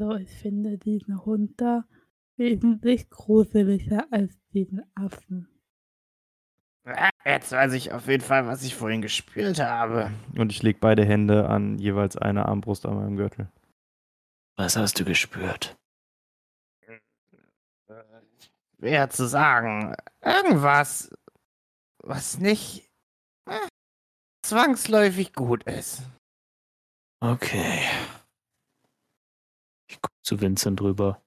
Also ich finde diesen Hund da wesentlich gruseliger als diesen Affen. Jetzt weiß ich auf jeden Fall, was ich vorhin gespürt habe. Und ich lege beide Hände an jeweils eine Armbrust an meinem Gürtel. Was hast du gespürt? Schwer zu sagen. Irgendwas, was nicht äh, zwangsläufig gut ist. Okay. Zu Vincent drüber.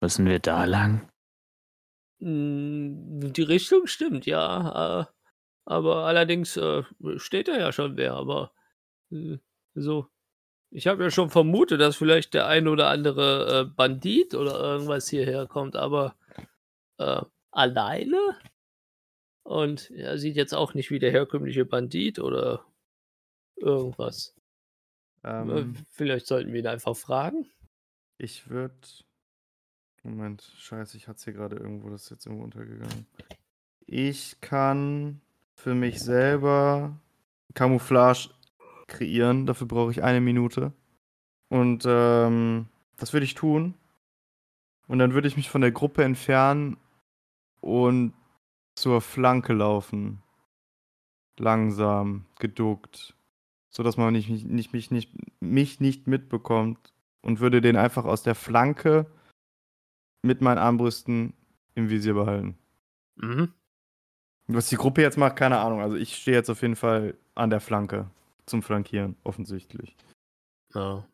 Müssen wir da lang? Hm, Die Richtung stimmt, ja. äh, Aber allerdings äh, steht da ja schon wer, aber äh, so. Ich habe ja schon vermutet, dass vielleicht der ein oder andere Bandit oder irgendwas hierher kommt, aber äh, alleine? Und er sieht jetzt auch nicht wie der herkömmliche Bandit oder irgendwas. Äh, Ähm, Vielleicht sollten wir ihn einfach fragen. Ich würde. Moment, scheiße, ich hatte es hier gerade irgendwo, das ist jetzt irgendwo untergegangen. Ich kann für mich selber Camouflage kreieren. Dafür brauche ich eine Minute. Und ähm, das würde ich tun. Und dann würde ich mich von der Gruppe entfernen und zur Flanke laufen. Langsam, geduckt. So dass man nicht, nicht, mich, nicht, mich nicht mitbekommt. Und würde den einfach aus der Flanke mit meinen Armbrüsten im Visier behalten. Mhm. Was die Gruppe jetzt macht, keine Ahnung. Also ich stehe jetzt auf jeden Fall an der Flanke zum Flankieren, offensichtlich. Ja.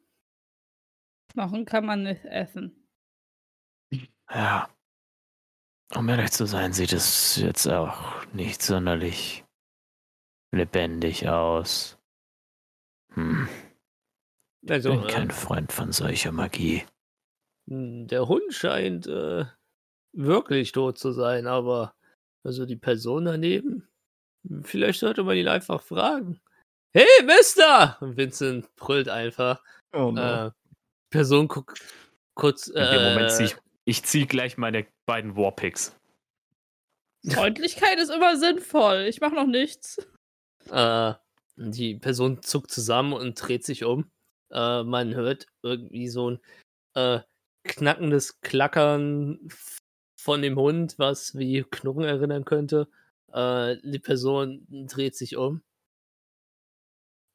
Knochen kann man nicht essen. Ja. Um ehrlich zu sein, sieht es jetzt auch nicht sonderlich lebendig aus. Hm. Also, Bin äh, kein Freund von solcher Magie. Hm, Der Hund scheint äh, wirklich tot zu sein, aber also die Person daneben, vielleicht sollte man ihn einfach fragen. Hey, Mister! Und Vincent brüllt einfach. Oh Äh, Person guckt kurz. In dem Moment äh, zieh ich, ich zieh gleich meine beiden Warpicks. Freundlichkeit ist immer sinnvoll. Ich mache noch nichts. Äh, die Person zuckt zusammen und dreht sich um. Äh, man hört irgendwie so ein äh, knackendes Klackern von dem Hund, was wie Knurren erinnern könnte. Äh, die Person dreht sich um.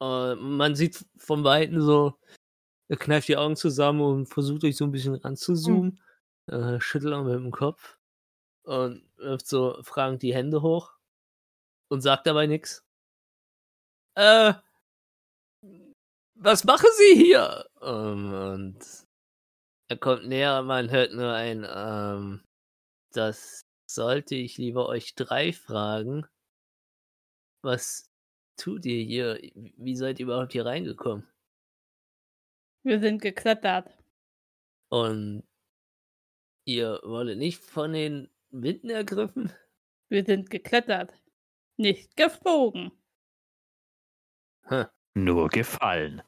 Äh, man sieht von Weitem so, er kneift die Augen zusammen und versucht euch so ein bisschen ranzuzoomen. Äh, schüttelt auch mit dem Kopf und wirft so fragend die Hände hoch und sagt dabei nichts. Äh, was machen Sie hier? Ähm, und er kommt näher, man hört nur ein, ähm, das sollte ich lieber euch drei fragen. Was tut ihr hier? Wie seid ihr überhaupt hier reingekommen? Wir sind geklettert. Und ihr wurdet nicht von den Winden ergriffen? Wir sind geklettert. Nicht geflogen. Hm. Nur gefallen.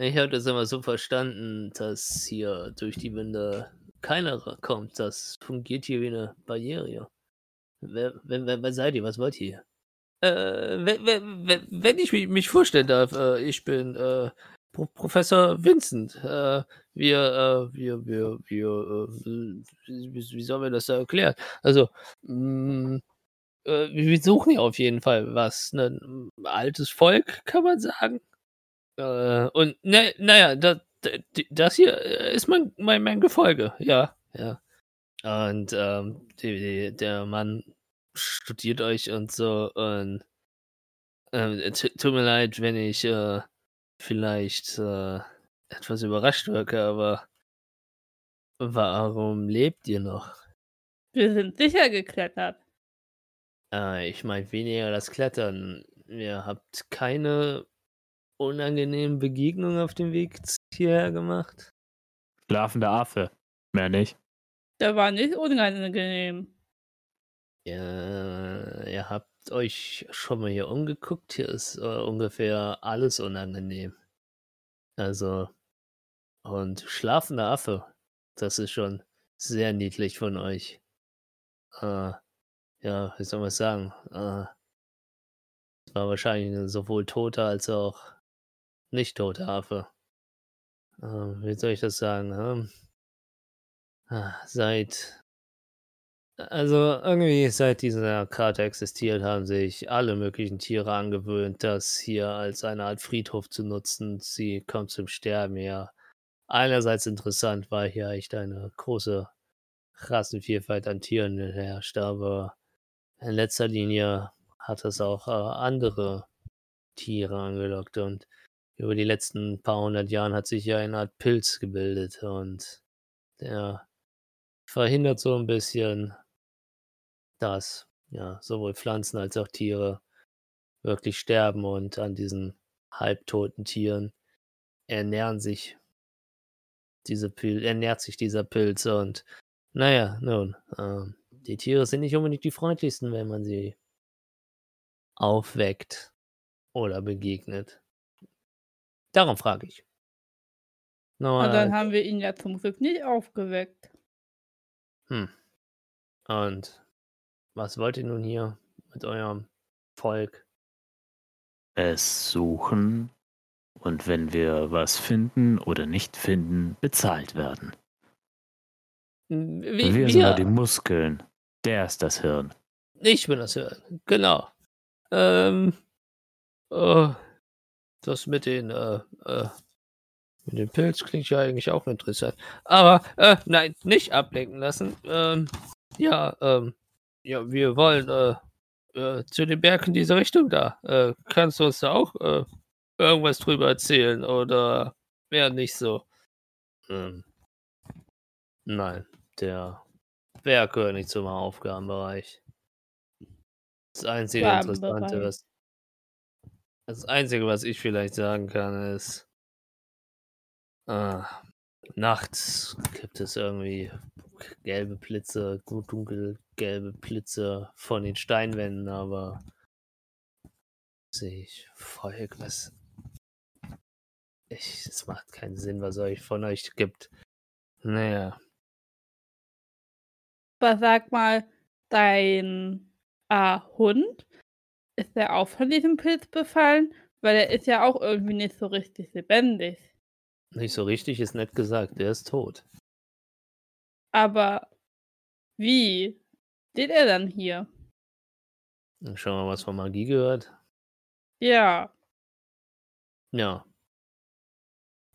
Ich habe das immer so verstanden, dass hier durch die Winde keiner kommt. Das fungiert hier wie eine Barriere. Wer, wer, wer, wer seid ihr? Was wollt ihr? Äh, wenn, wenn, wenn- ich mich, vorstellen darf, äh, ich bin äh, Pro Professor Vincent. Äh, wir, äh, wir, wir, wir, äh, wie, wie soll man das da erklären? Also, mh, äh, wir suchen ja auf jeden Fall was. Ne? Ein altes Volk, kann man sagen. Äh, und ne, naja, das, das hier äh, ist mein, mein, mein Gefolge, ja, ja. Und ähm, die, die, der Mann studiert euch und so und ähm, t- tut mir leid, wenn ich äh, vielleicht äh, etwas überrascht wirke, aber warum lebt ihr noch? Wir sind sicher geklettert. Äh, ich meine weniger das Klettern. Ihr habt keine unangenehmen Begegnungen auf dem Weg hierher gemacht? Schlafender Affe. Mehr nicht. Der war nicht unangenehm. Ja, ihr habt euch schon mal hier umgeguckt. Hier ist äh, ungefähr alles unangenehm. Also, und schlafender Affe, das ist schon sehr niedlich von euch. Äh, ja, wie soll man sagen? Äh, es war wahrscheinlich ein sowohl toter als auch nicht toter Affe. äh, wie soll ich das sagen? Ähm, ah, seit also irgendwie seit dieser Karte existiert, haben sich alle möglichen Tiere angewöhnt, das hier als eine Art Friedhof zu nutzen. Sie kommt zum Sterben her. Einerseits interessant, weil hier echt eine große Rassenvielfalt an Tieren herrscht, aber in letzter Linie hat es auch äh, andere Tiere angelockt und über die letzten paar hundert Jahren hat sich ja eine Art Pilz gebildet und der verhindert so ein bisschen, dass ja sowohl Pflanzen als auch Tiere wirklich sterben und an diesen halbtoten Tieren ernähren sich diese Pil ernährt sich dieser Pilz und naja, nun, ähm, die Tiere sind nicht unbedingt die freundlichsten, wenn man sie aufweckt oder begegnet. Darum frage ich. Und dann Normalerweise haben wir ihn ja zum Glück nicht aufgeweckt. hm. Und was wollt ihr nun hier mit eurem Volk? Es suchen und wenn wir was finden oder nicht finden, bezahlt werden. Hm, Wir, Wie, sind nur wir, die Muskeln. Der ist das Hirn. ich bin das Hirn, genau. Ähm, äh, das mit den, äh, äh, mit dem Pilz klingt ja eigentlich auch interessant. Aber, äh, nein, nicht ablenken lassen. Ähm, ja, ähm, ja, wir wollen, äh, äh, zu den Bergen in diese Richtung da. Äh, kannst du uns da auch, irgendwas drüber erzählen oder wäre nicht so? Ähm, nein, der Berg gehört nicht zum Aufgabenbereich. Das einzige Interessante, was das Einzige, was ich vielleicht sagen kann, ist, äh, nachts gibt es irgendwie gelbe Blitze, gut dunkelgelbe Blitze von den Steinwänden, aber sehe ich Volk, was. Es macht keinen Sinn, was euch von euch gibt. Naja, Aber sag mal, dein äh, Hund, ist der auch von diesem Pilz befallen? Weil er ist ja auch irgendwie nicht so richtig lebendig. nicht so richtig ist nett gesagt, der ist tot. Aber wie steht er dann hier? Schon mal was von Magie gehört? Ja. Ja,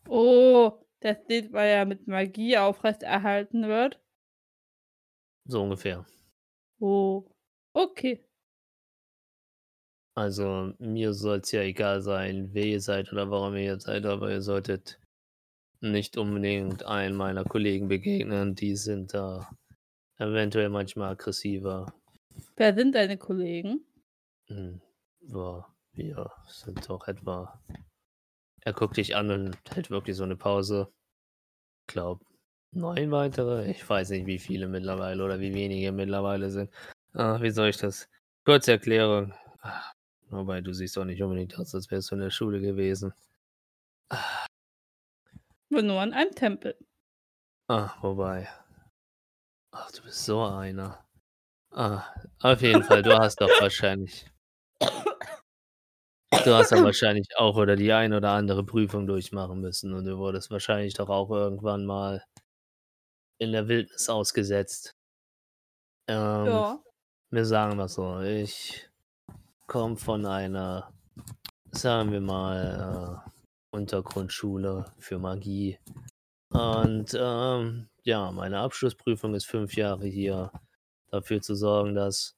Oh, das steht, weil er mit Magie aufrechterhalten wird. so ungefähr. Oh. Okay. Also mir soll es ja egal sein, wer ihr seid oder warum ihr hier seid, aber ihr solltet nicht unbedingt einen meiner Kollegen begegnen. Die sind da eventuell manchmal aggressiver. Wer sind deine Kollegen? Hm, boah, wir sind doch etwa. Er guckt dich an und hält wirklich so eine Pause. Glaub, neun weitere. Ich weiß nicht, wie viele mittlerweile oder wie wenige mittlerweile sind. Ah, wie soll ich das? Kurze Erklärung. Ah, Wobei, du siehst doch nicht unbedingt aus, als wärst du in der Schule gewesen. War nur an einem Tempel. Ah, wobei. Ach, du bist so einer. Ah, auf jeden Fall, du hast doch wahrscheinlich. Du hast doch wahrscheinlich auch oder die ein oder andere Prüfung durchmachen müssen und du wurdest wahrscheinlich doch auch irgendwann mal in der Wildnis ausgesetzt. Ähm, Ja. Wir sagen mal so, ich komme von einer, sagen wir mal, äh, Untergrundschule für Magie. Und ähm, ja, meine Abschlussprüfung ist fünf Jahre hier dafür zu sorgen, dass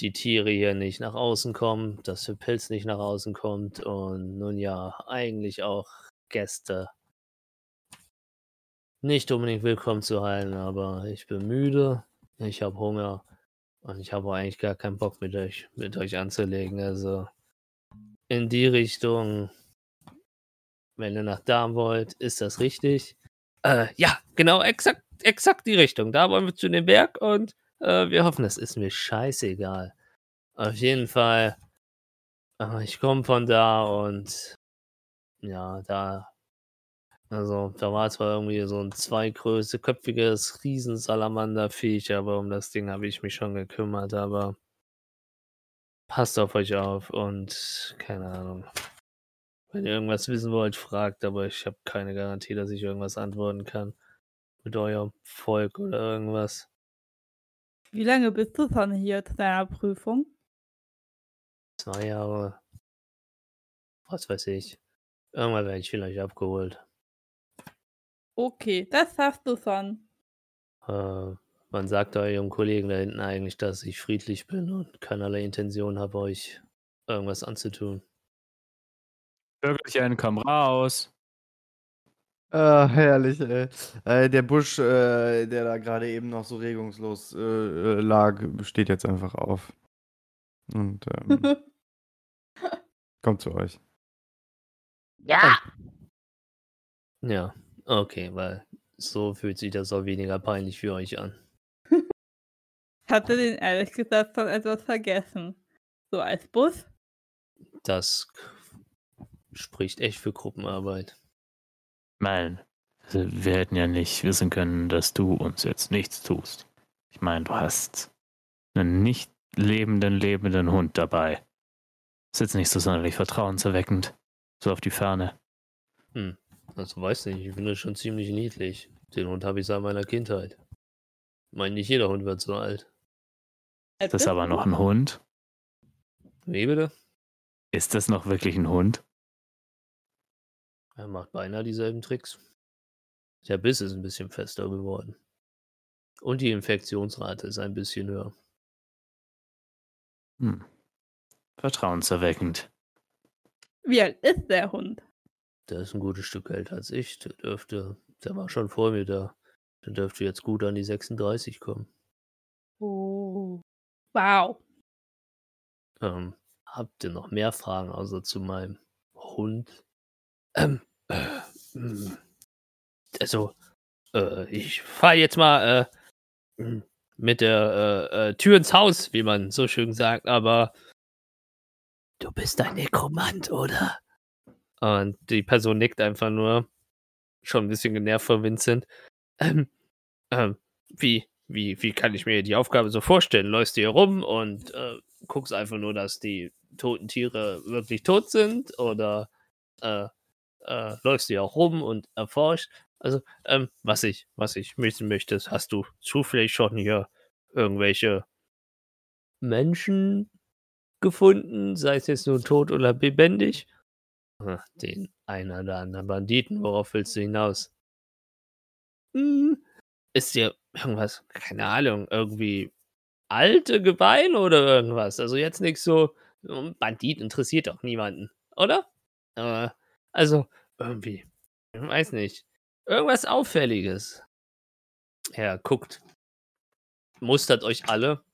die Tiere hier nicht nach außen kommen, dass der Pilz nicht nach außen kommt und nun ja, eigentlich auch Gäste nicht unbedingt willkommen zu heilen, aber ich bin müde, ich habe Hunger und ich habe eigentlich gar keinen Bock mit euch, mit euch anzulegen. Also in die Richtung, wenn ihr nach Darm wollt, ist das richtig. Äh, ja, genau, exakt, exakt die Richtung. Da wollen wir zu dem Berg und äh, wir hoffen, es ist mir scheißegal. Auf jeden Fall, äh, ich komme von da und ja, da, also da war zwar irgendwie so ein zweigrößeköpfiges Riesensalamanderviech, aber um das Ding habe ich mich schon gekümmert, aber passt auf euch auf und keine Ahnung. Wenn ihr irgendwas wissen wollt, fragt, aber ich habe keine Garantie, dass ich irgendwas antworten kann. Mit eurem Volk oder irgendwas. Wie lange bist du schon hier zu deiner Prüfung? Zwei Jahre. Was weiß ich. Irgendwann werde ich vielleicht abgeholt. Okay, das hast du schon. Äh, man sagt eurem Kollegen da hinten eigentlich, dass ich friedlich bin und keinerlei Intention habe, euch irgendwas anzutun. Bürgerlichen, komm raus. Ah, herrlich, ey. Äh, der Busch, äh, der da gerade eben noch so regungslos äh, äh, lag, steht jetzt einfach auf. Und ähm, kommt zu euch. Ja! Ja, okay, weil so fühlt sich das auch weniger peinlich für euch an. Ich hatte den ehrlich gesagt schon etwas vergessen. So als Bus? Das spricht echt für Gruppenarbeit. Nein, wir hätten ja nicht wissen können, dass du uns jetzt nichts tust. Ich meine, du hast einen nicht lebenden, lebenden Hund dabei. Ist jetzt nicht so sonderlich vertrauenserweckend. So auf die Ferne. Hm, also weiß nicht, ich finde das schon ziemlich niedlich. Den Hund habe ich seit meiner Kindheit. Ich meine, nicht jeder Hund wird so alt. Ist das aber noch ein Hund? Wie bitte? Ist das noch wirklich ein Hund? Er macht beinahe dieselben Tricks. Der Biss ist ein bisschen fester geworden. Und die Infektionsrate ist ein bisschen höher. Hm. Vertrauenserweckend. Wie alt ist der Hund? Der ist ein gutes Stück älter als ich. Der dürfte, der war schon vor mir da. Der dürfte jetzt gut an die 36 kommen. Oh. Wow. Ähm, habt ihr noch mehr Fragen außer zu meinem Hund? Ähm, äh, also, äh, ich fahre jetzt mal äh, mit der äh, äh, Tür ins Haus, wie man so schön sagt, aber du bist ein Nekromant, oder? Und die Person nickt einfach nur, schon ein bisschen genervt von Vincent. Ähm, ähm, wie, wie, wie kann ich mir die Aufgabe so vorstellen? Läufst du hier rum und äh, guckst einfach nur, dass die toten Tiere wirklich tot sind? Oder äh, äh, läufst du hier auch rum und erforscht? Also, ähm, was ich, was ich wissen möchte, hast du zufällig schon hier irgendwelche Menschen gefunden, sei es jetzt nur tot oder lebendig? Ach, Den einen oder anderen Banditen, worauf willst du hinaus? Hm, ist dir irgendwas, keine Ahnung, irgendwie alte Gebeine oder irgendwas? Also jetzt nichts so, hm, Bandit interessiert doch niemanden, oder? Aber, also, irgendwie, ich weiß nicht, irgendwas Auffälliges. Er guckt, mustert euch alle,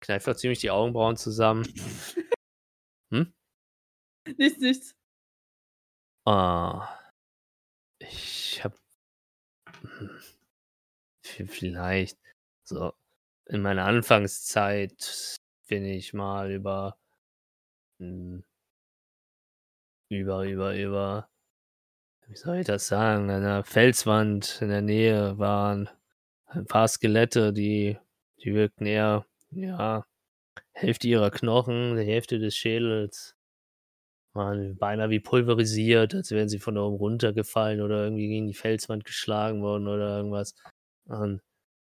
kneift doch ziemlich die Augenbrauen zusammen. Nichts, nichts. Ah, ich hab hm, vielleicht so in meiner Anfangszeit bin ich mal über hm über über über wie soll ich das sagen, an 'ner Felswand in der Nähe waren ein paar Skelette, die die wirkten eher, ja, Hälfte ihrer Knochen, die Hälfte des Schädels waren beinahe wie pulverisiert, als wären sie von oben runtergefallen oder irgendwie gegen die Felswand geschlagen worden oder irgendwas. Und,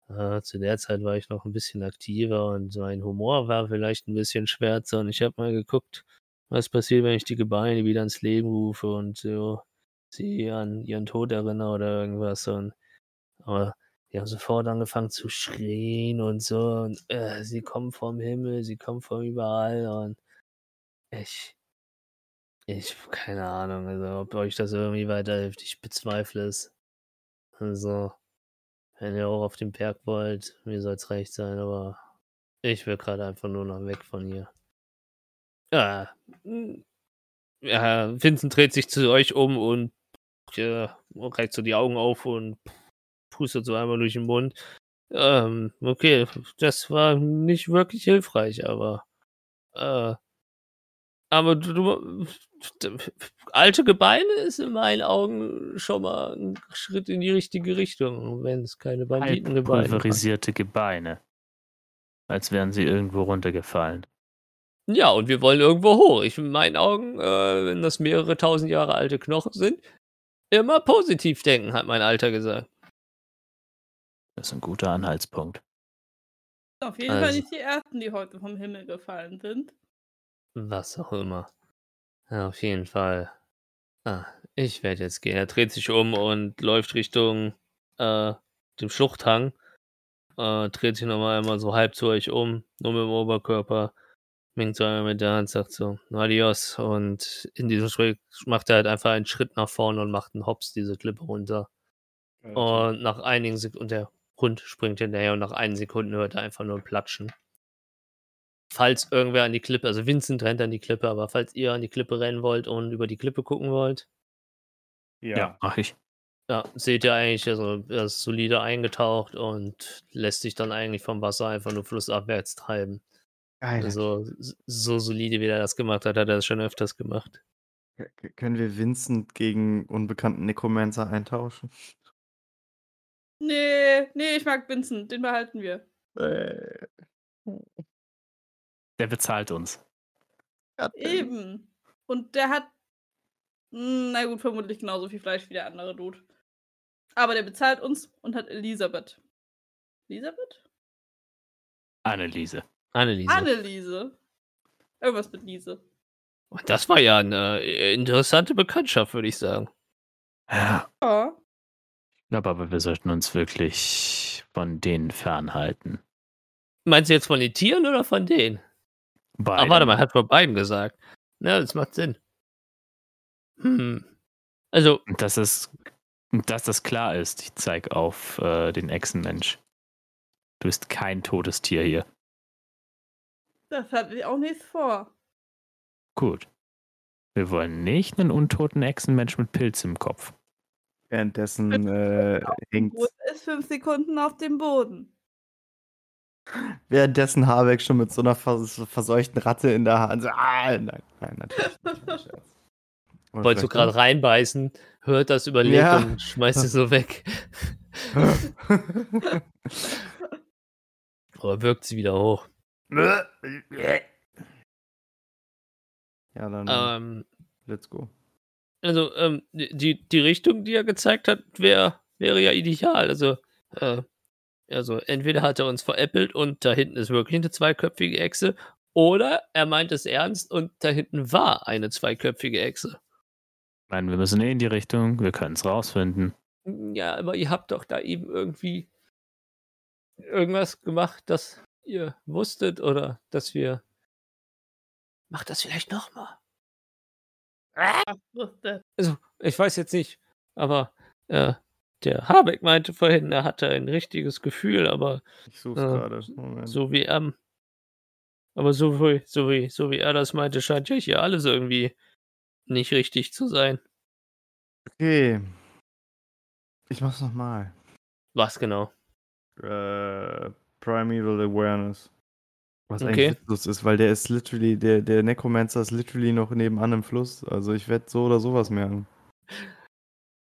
äh, zu der Zeit war ich noch ein bisschen aktiver und mein Humor war vielleicht ein bisschen schwärzer und ich habe mal geguckt, was passiert, wenn ich die Gebeine wieder ins Leben rufe und so sie an ihren Tod erinnere oder irgendwas und aber die haben sofort angefangen zu schreien und so und, äh, sie kommen vom Himmel, sie kommen von überall und ich ich keine Ahnung, also, ob euch das irgendwie weiterhilft. Ich bezweifle es. Also, wenn ihr auch auf den Berg wollt, mir soll's recht sein, aber ich will gerade einfach nur noch weg von hier. Ja, ja, Vincent dreht sich zu euch um und, ja, reißt so die Augen auf und pustet so einmal durch den Mund. Ähm, okay, das war nicht wirklich hilfreich, aber, äh aber du du alte Gebeine ist in meinen Augen schon mal 'n Schritt in die richtige Richtung, wenn's keine Banditengebeine waren. Pulverisierte Gebeine. Als wären sie irgendwo runtergefallen. Ja, und wir wollen irgendwo hoch. Ich in meinen Augen, äh, wenn das mehrere tausend Jahre alte Knochen sind, immer positiv denken, hat mein Alter gesagt. Das ist ein guter Anhaltspunkt. Auf jeden Fall Also. nicht die ersten, die heute vom Himmel gefallen sind. Was auch immer. Ja, auf jeden Fall. Ah, ich werde jetzt gehen. Er dreht sich um und läuft Richtung äh, dem Schluchthang. Äh, dreht sich nochmal einmal so halb zu euch um, nur mit dem Oberkörper. Winkt so einmal mit der Hand, sagt so, adios. Und in diesem Schritt macht er halt einfach einen Schritt nach vorne und macht einen Hops diese Klippe runter. Und nach einigen Sekunden, und der Hund springt hinterher und nach einigen Sekunden hört er einfach nur Platschen. Falls irgendwer an die Klippe, also Vincent rennt an die Klippe, aber falls ihr an die Klippe rennen wollt und über die Klippe gucken wollt, ja. Ja, mach ich. ja, seht ihr eigentlich, also er ist solide eingetaucht und lässt sich dann eigentlich vom Wasser einfach nur flussabwärts treiben. Geil. Also so solide, wie er das gemacht hat, hat er das schon öfters gemacht. Können wir Vincent gegen unbekannten Necromancer eintauschen? Nee, nee, ich mag Vincent, den behalten wir. Äh, Der bezahlt uns. Eben. Und der hat, hm, na gut, vermutlich genauso viel Fleisch wie der andere Dude. Aber der bezahlt uns und hat Elisabeth. Elisabeth? Anneliese. Anneliese. Anneliese. Irgendwas mit Liese. Und das war ja eine äh, interessante Bekanntschaft, würde ich sagen. Ja, Ja. ich glaube aber, wir sollten uns wirklich von denen fernhalten. Meinst du jetzt von den Tieren oder von denen? Beide. Ach, warte mal, er hat von beiden gesagt. Ja, das macht Sinn. Hm. Also, Und Dass es, dass das klar ist, ich zeige auf äh, den Echsenmensch. Du bist kein totes Tier hier. Das hatte ich auch nichts vor. Gut. Wir wollen nicht einen untoten Echsenmensch mit Pilz im Kopf. Währenddessen äh, hängt, ist fünf Sekunden auf dem Boden? Währenddessen Habeck schon mit so einer vers verseuchten Ratte in der Hand. So, ah, nein, nein, natürlich nicht. wolltest du gerade reinbeißen, hört das, überlegt Ja. und schmeißt es so weg. Oder wirkt sie wieder hoch. ja, dann Ähm, let's go. also, ähm, die, die Richtung, die er gezeigt hat, wär, wäre ja ideal. Also, äh, also, entweder hat er uns veräppelt und da hinten ist wirklich eine zweiköpfige Echse, oder er meint es ernst und da hinten war eine zweiköpfige Echse. Meine, wir müssen eh in die Richtung, wir können es rausfinden. Ja, aber ihr habt doch da eben irgendwie irgendwas gemacht, das ihr wusstet oder dass wir. Macht das vielleicht nochmal. Wusste. Also, ich weiß jetzt nicht, aber äh, der Habeck meinte vorhin, er hatte ein richtiges Gefühl, aber Ich such's Äh, gerade. So wie er. Aber so wie, so, wie, so wie er das meinte, scheint ja hier alles irgendwie nicht richtig zu sein. Okay. Ich mach's nochmal. Was genau? Äh, Primeval Awareness. Was Okay. eigentlich witzlos ist, weil der ist literally, der, der Necromancer ist literally noch nebenan im Fluss. Also ich werde so oder sowas merken.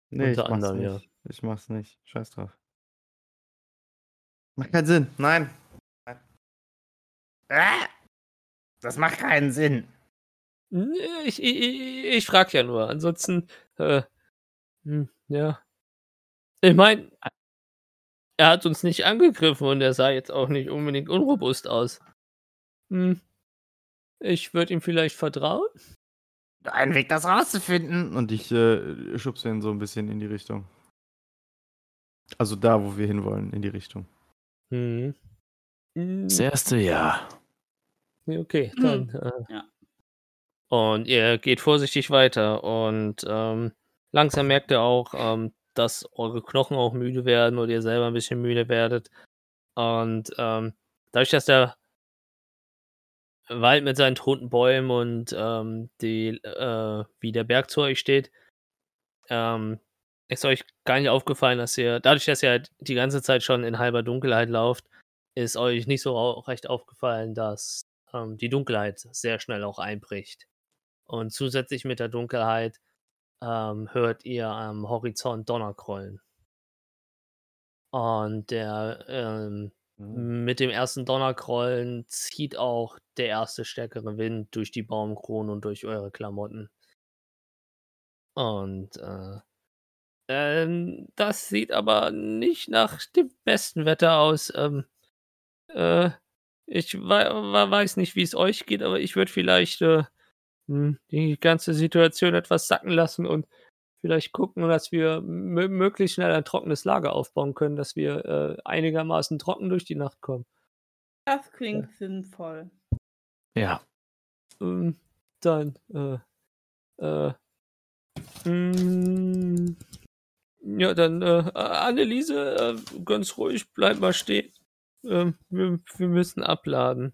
Nee, Unter anderem, ja. Ich mach's nicht. Scheiß drauf. Macht keinen Sinn. Nein. Ah! Das macht keinen Sinn. Ich, ich, ich, ich frag ja nur. Ansonsten, äh, hm, ja. Ich meine, er hat uns nicht angegriffen und er sah jetzt auch nicht unbedingt unrobust aus. Hm. Ich würde ihm vielleicht vertrauen. Ein Weg, das rauszufinden. Und ich äh, schubse ihn so ein bisschen in die Richtung. Also da, wo wir hinwollen, in die Richtung. Hm. Hm, Das erste Jahr. Okay, Hm, dann. Äh, ja. Und ihr geht vorsichtig weiter und ähm, langsam merkt ihr auch, ähm, dass eure Knochen auch müde werden oder ihr selber ein bisschen müde werdet. Und ähm, dadurch, dass der Wald mit seinen toten Bäumen und ähm, die, äh, wie der Berg zu euch steht, ähm, ist euch gar nicht aufgefallen, dass ihr, dadurch, dass ihr halt die ganze Zeit schon in halber Dunkelheit lauft, ist euch nicht so recht aufgefallen, dass ähm, die Dunkelheit sehr schnell auch einbricht. Und zusätzlich mit der Dunkelheit ähm, hört ihr am Horizont Donnergrollen. Und der, ähm, Mit dem ersten Donnerkrollen zieht auch der erste stärkere Wind durch die Baumkronen und durch eure Klamotten. Und äh, ähm, das sieht aber nicht nach dem besten Wetter aus. Ähm, äh, ich we weiß nicht, wie es euch geht, aber ich würde vielleicht äh, hm, die ganze Situation etwas sacken lassen und vielleicht gucken, dass wir möglichst schnell ein trockenes Lager aufbauen können, dass wir äh, einigermaßen trocken durch die Nacht kommen. Das klingt ja. sinnvoll. Ja. Ähm, dann, äh, äh, mh, mm, ja, dann, äh, Anneliese, äh, ganz ruhig, bleib mal stehen. Ähm, wir, wir müssen abladen.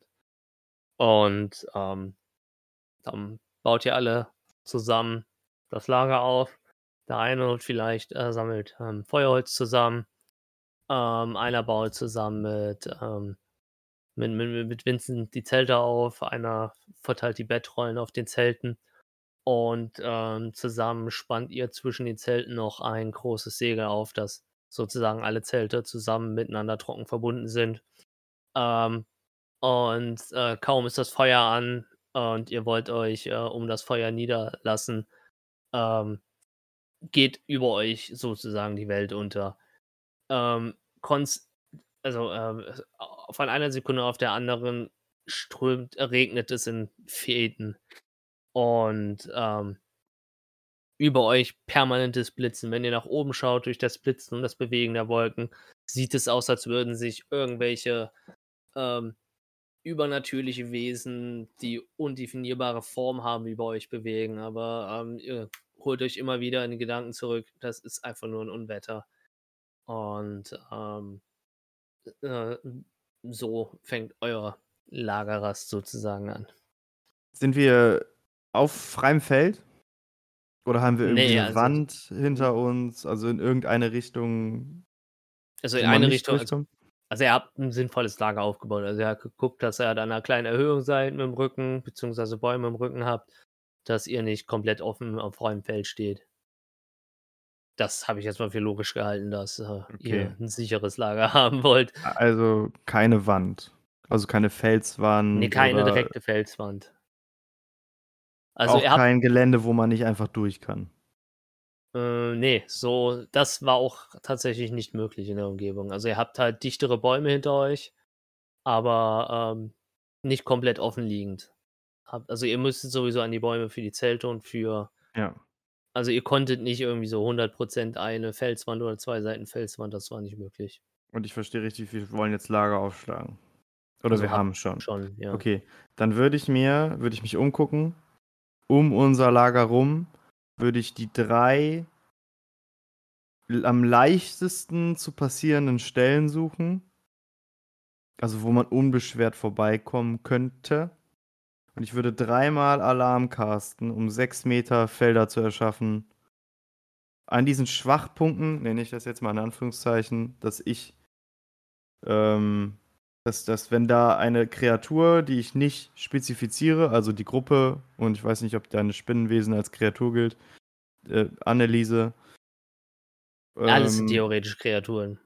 Und ähm, dann baut ihr alle zusammen das Lager auf. Der eine vielleicht äh, sammelt ähm, Feuerholz zusammen. Ähm, einer baut zusammen mit, ähm, mit, mit, mit Vincent die Zelte auf. Einer verteilt die Bettrollen auf den Zelten. Und ähm, zusammen spannt ihr zwischen den Zelten noch ein großes Segel auf, dass sozusagen alle Zelte zusammen miteinander trocken verbunden sind. Ähm, und äh, kaum ist das Feuer an und ihr wollt euch äh, um das Feuer niederlassen, ähm, geht über euch sozusagen die Welt unter. Ähm, also ähm, von einer Sekunde auf der anderen strömt, regnet es in Fäden und ähm, über euch permanentes Blitzen. Wenn ihr nach oben schaut durch das Blitzen und das Bewegen der Wolken, sieht es aus, als würden sich irgendwelche ähm, übernatürliche Wesen, die undefinierbare Form haben, über euch bewegen. Aber ähm, ihr holt euch immer wieder in die Gedanken zurück, das ist einfach nur ein Unwetter. Und ähm, äh, so fängt euer Lagerrast sozusagen an. Sind wir auf freiem Feld? Oder haben wir irgendwie Nee, eine also Wand hinter uns, also in irgendeine Richtung, also in eine Richtung, also, also ihr habt ein sinnvolles Lager aufgebaut. Also ihr habt geguckt, dass ihr an einer kleinen Erhöhung seid mit dem Rücken, beziehungsweise Bäume im Rücken habt, dass ihr nicht komplett offen auf freiem Feld steht. Das habe ich jetzt mal für logisch gehalten, dass äh, ihr Okay. ein sicheres Lager haben wollt. Also keine Wand. Also keine Ne, Felswand keine oder direkte Felswand. Also auch habt kein Gelände, wo man nicht einfach durch kann. Äh, ne, so das war auch tatsächlich nicht möglich in der Umgebung. Also, ihr habt halt dichtere Bäume hinter euch, aber, ähm, nicht komplett offen liegend. Also, ihr müsstet sowieso an die Bäume für die Zelte und für Ja. also, ihr konntet nicht irgendwie so 100% eine Felswand oder 2 Seiten Felswand, das war nicht möglich. Und ich verstehe richtig, wir wollen jetzt Lager aufschlagen. Oder Also, wir haben schon. schon, ja. Okay, dann würde ich mir würde ich mich umgucken. Um unser Lager rum würde ich die 3 l am leichtesten zu passierenden Stellen suchen. Also, wo man unbeschwert vorbeikommen könnte. Und ich würde dreimal Alarm casten, um 6 Meter Felder zu erschaffen. An diesen Schwachpunkten, nenne ich das jetzt mal in Anführungszeichen, dass ich ähm, dass dass wenn da eine Kreatur, die ich nicht spezifiziere, also die Gruppe und ich weiß nicht, ob deine Spinnenwesen als Kreatur gilt, äh, Anneliese Alles sind ähm theoretisch Kreaturen.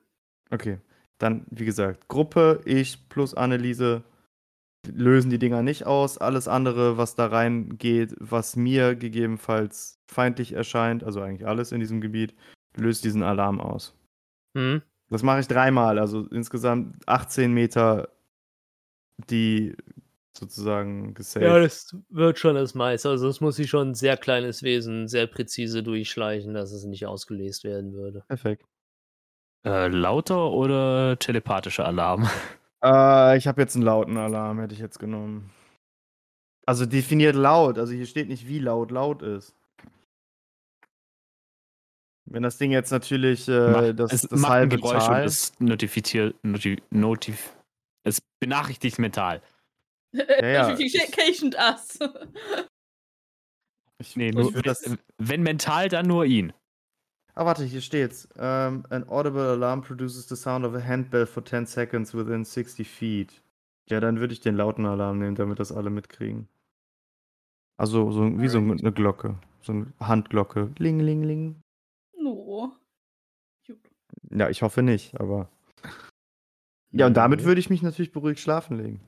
Okay, dann, wie gesagt, Gruppe, ich plus Anneliese lösen die Dinger nicht aus. Alles andere, was da reingeht, was mir gegebenenfalls feindlich erscheint, also eigentlich alles in diesem Gebiet, löst diesen Alarm aus. Mhm. Das mache ich dreimal, also insgesamt 18 Meter, die sozusagen Ja, gesaved. das wird schon das meiste. Also, es muss sich schon 'n sehr kleines Wesen sehr präzise durchschleichen, dass es nicht ausgelesen werden würde. Perfekt. Äh, lauter oder telepathischer Alarm? Äh, ich habe jetzt 'n lauten Alarm, hätte ich jetzt genommen. Also, definiert laut. Also, hier steht nicht, wie laut laut ist. Wenn das Ding jetzt natürlich, Mach äh, das es das macht halbe Geräusch und Tal es notifiziert noti notif es benachrichtigt mental. Ja, ja, Notificationed us. ich Ne, ich nur würde we das wenn mental, dann nur ihn. Ah, warte, hier steht's. Ähm, an audible alarm produces the sound of a handbell for 10 seconds within 60 feet. Ja, dann würde ich den lauten Alarm nehmen, damit das alle mitkriegen. Also, so wie so 'ne Glocke, so 'ne Handglocke. Ling, ling, ling. Ja, ich hoffe nicht, aber Ja, und damit Mhm. würde ich mich natürlich beruhigt schlafen legen.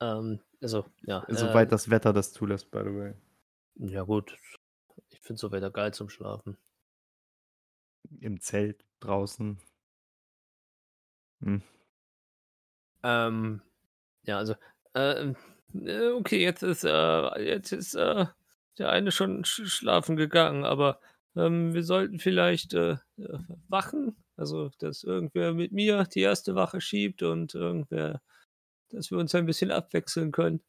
Ähm, also, ja. Soweit äh, das Wetter das zulässt, by the way. Ja, gut. Ich finde so Wetter geil zum Schlafen. Im Zelt draußen. Hm. Ähm, ja, also, ähm, äh, okay, jetzt ist, äh, jetzt ist, äh, der eine schon sch schlafen gegangen, aber, ähm, wir sollten vielleicht, äh, äh, wachen. Also, dass irgendwer mit mir die erste Wache schiebt und irgendwer dass wir uns ein bisschen abwechseln können.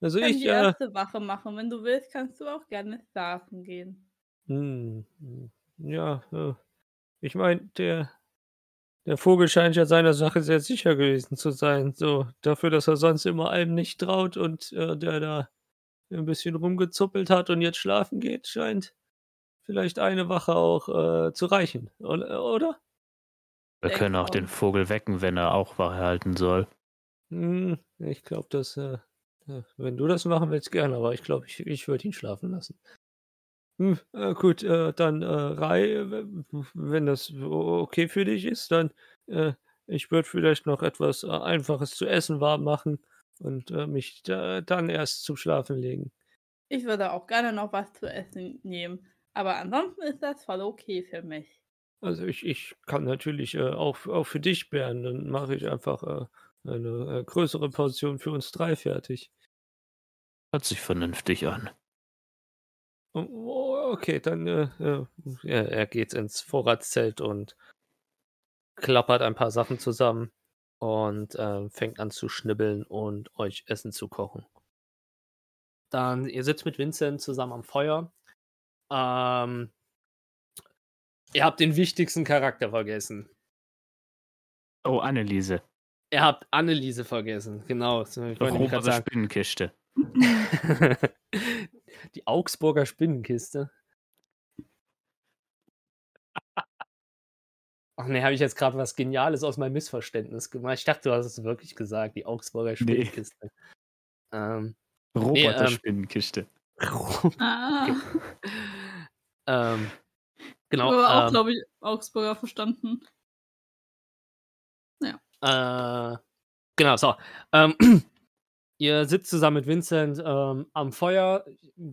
Also, Ich kann ich, die äh erste Wache machen. Wenn du willst, kannst du auch gerne schlafen gehen. Hm, ja, äh, ich meine, der der Vogel scheint ja seiner Sache sehr sicher gewesen zu sein, so dafür, dass er sonst immer allem nicht traut und, äh, der da ein bisschen rumgezuppelt hat und jetzt schlafen geht, scheint vielleicht eine Wache auch, äh, zu reichen, ol oder? Wir Denk können auch den. Vogel wecken, wenn er auch Wache halten soll. Hm, ich glaube, dass, äh, äh, wenn du das machen willst, gerne, aber ich glaube, ich ich würde ihn schlafen lassen. Hm, äh, gut, äh, dann, äh, Rai, wenn das okay für dich ist, dann, äh, ich würde vielleicht noch etwas, äh, Einfaches zu essen warm machen und, äh, mich da dann erst zum Schlafen legen. Ich würde auch gerne noch was zu essen nehmen, aber ansonsten ist das voll okay für mich. Also, ich ich kann natürlich, äh, auch auch für dich bären, dann mache ich einfach, äh, eine, äh, größere Portion für uns 3 fertig. Hört sich vernünftig an. O o okay, dann, äh, äh, er er geht ins Vorratszelt und klappert ein paar Sachen zusammen und, äh, fängt an zu schnibbeln und euch Essen zu kochen. Dann ihr sitzt mit Vincent zusammen am Feuer. Ähm ihr habt den wichtigsten Charakter vergessen. Oh, Anneliese. Ihr habt Anneliese vergessen, genau. Obere sagen. Spinnenkiste. Die Augsburger Spinnenkiste. Ach ne, habe ich jetzt grad was Geniales aus meinem Missverständnis gemacht? Ich dachte, du hast es wirklich gesagt, die Augsburger Ne. Spinnenkiste. Ähm, ne, ähm Roboter-Spinnenkiste. Ah. Ähm, genau, habe auch, ähm glaube ich, Augsburger verstanden. Ja. Äh, genau, so. Ähm, ihr sitzt zusammen mit Vincent, ähm, am Feuer,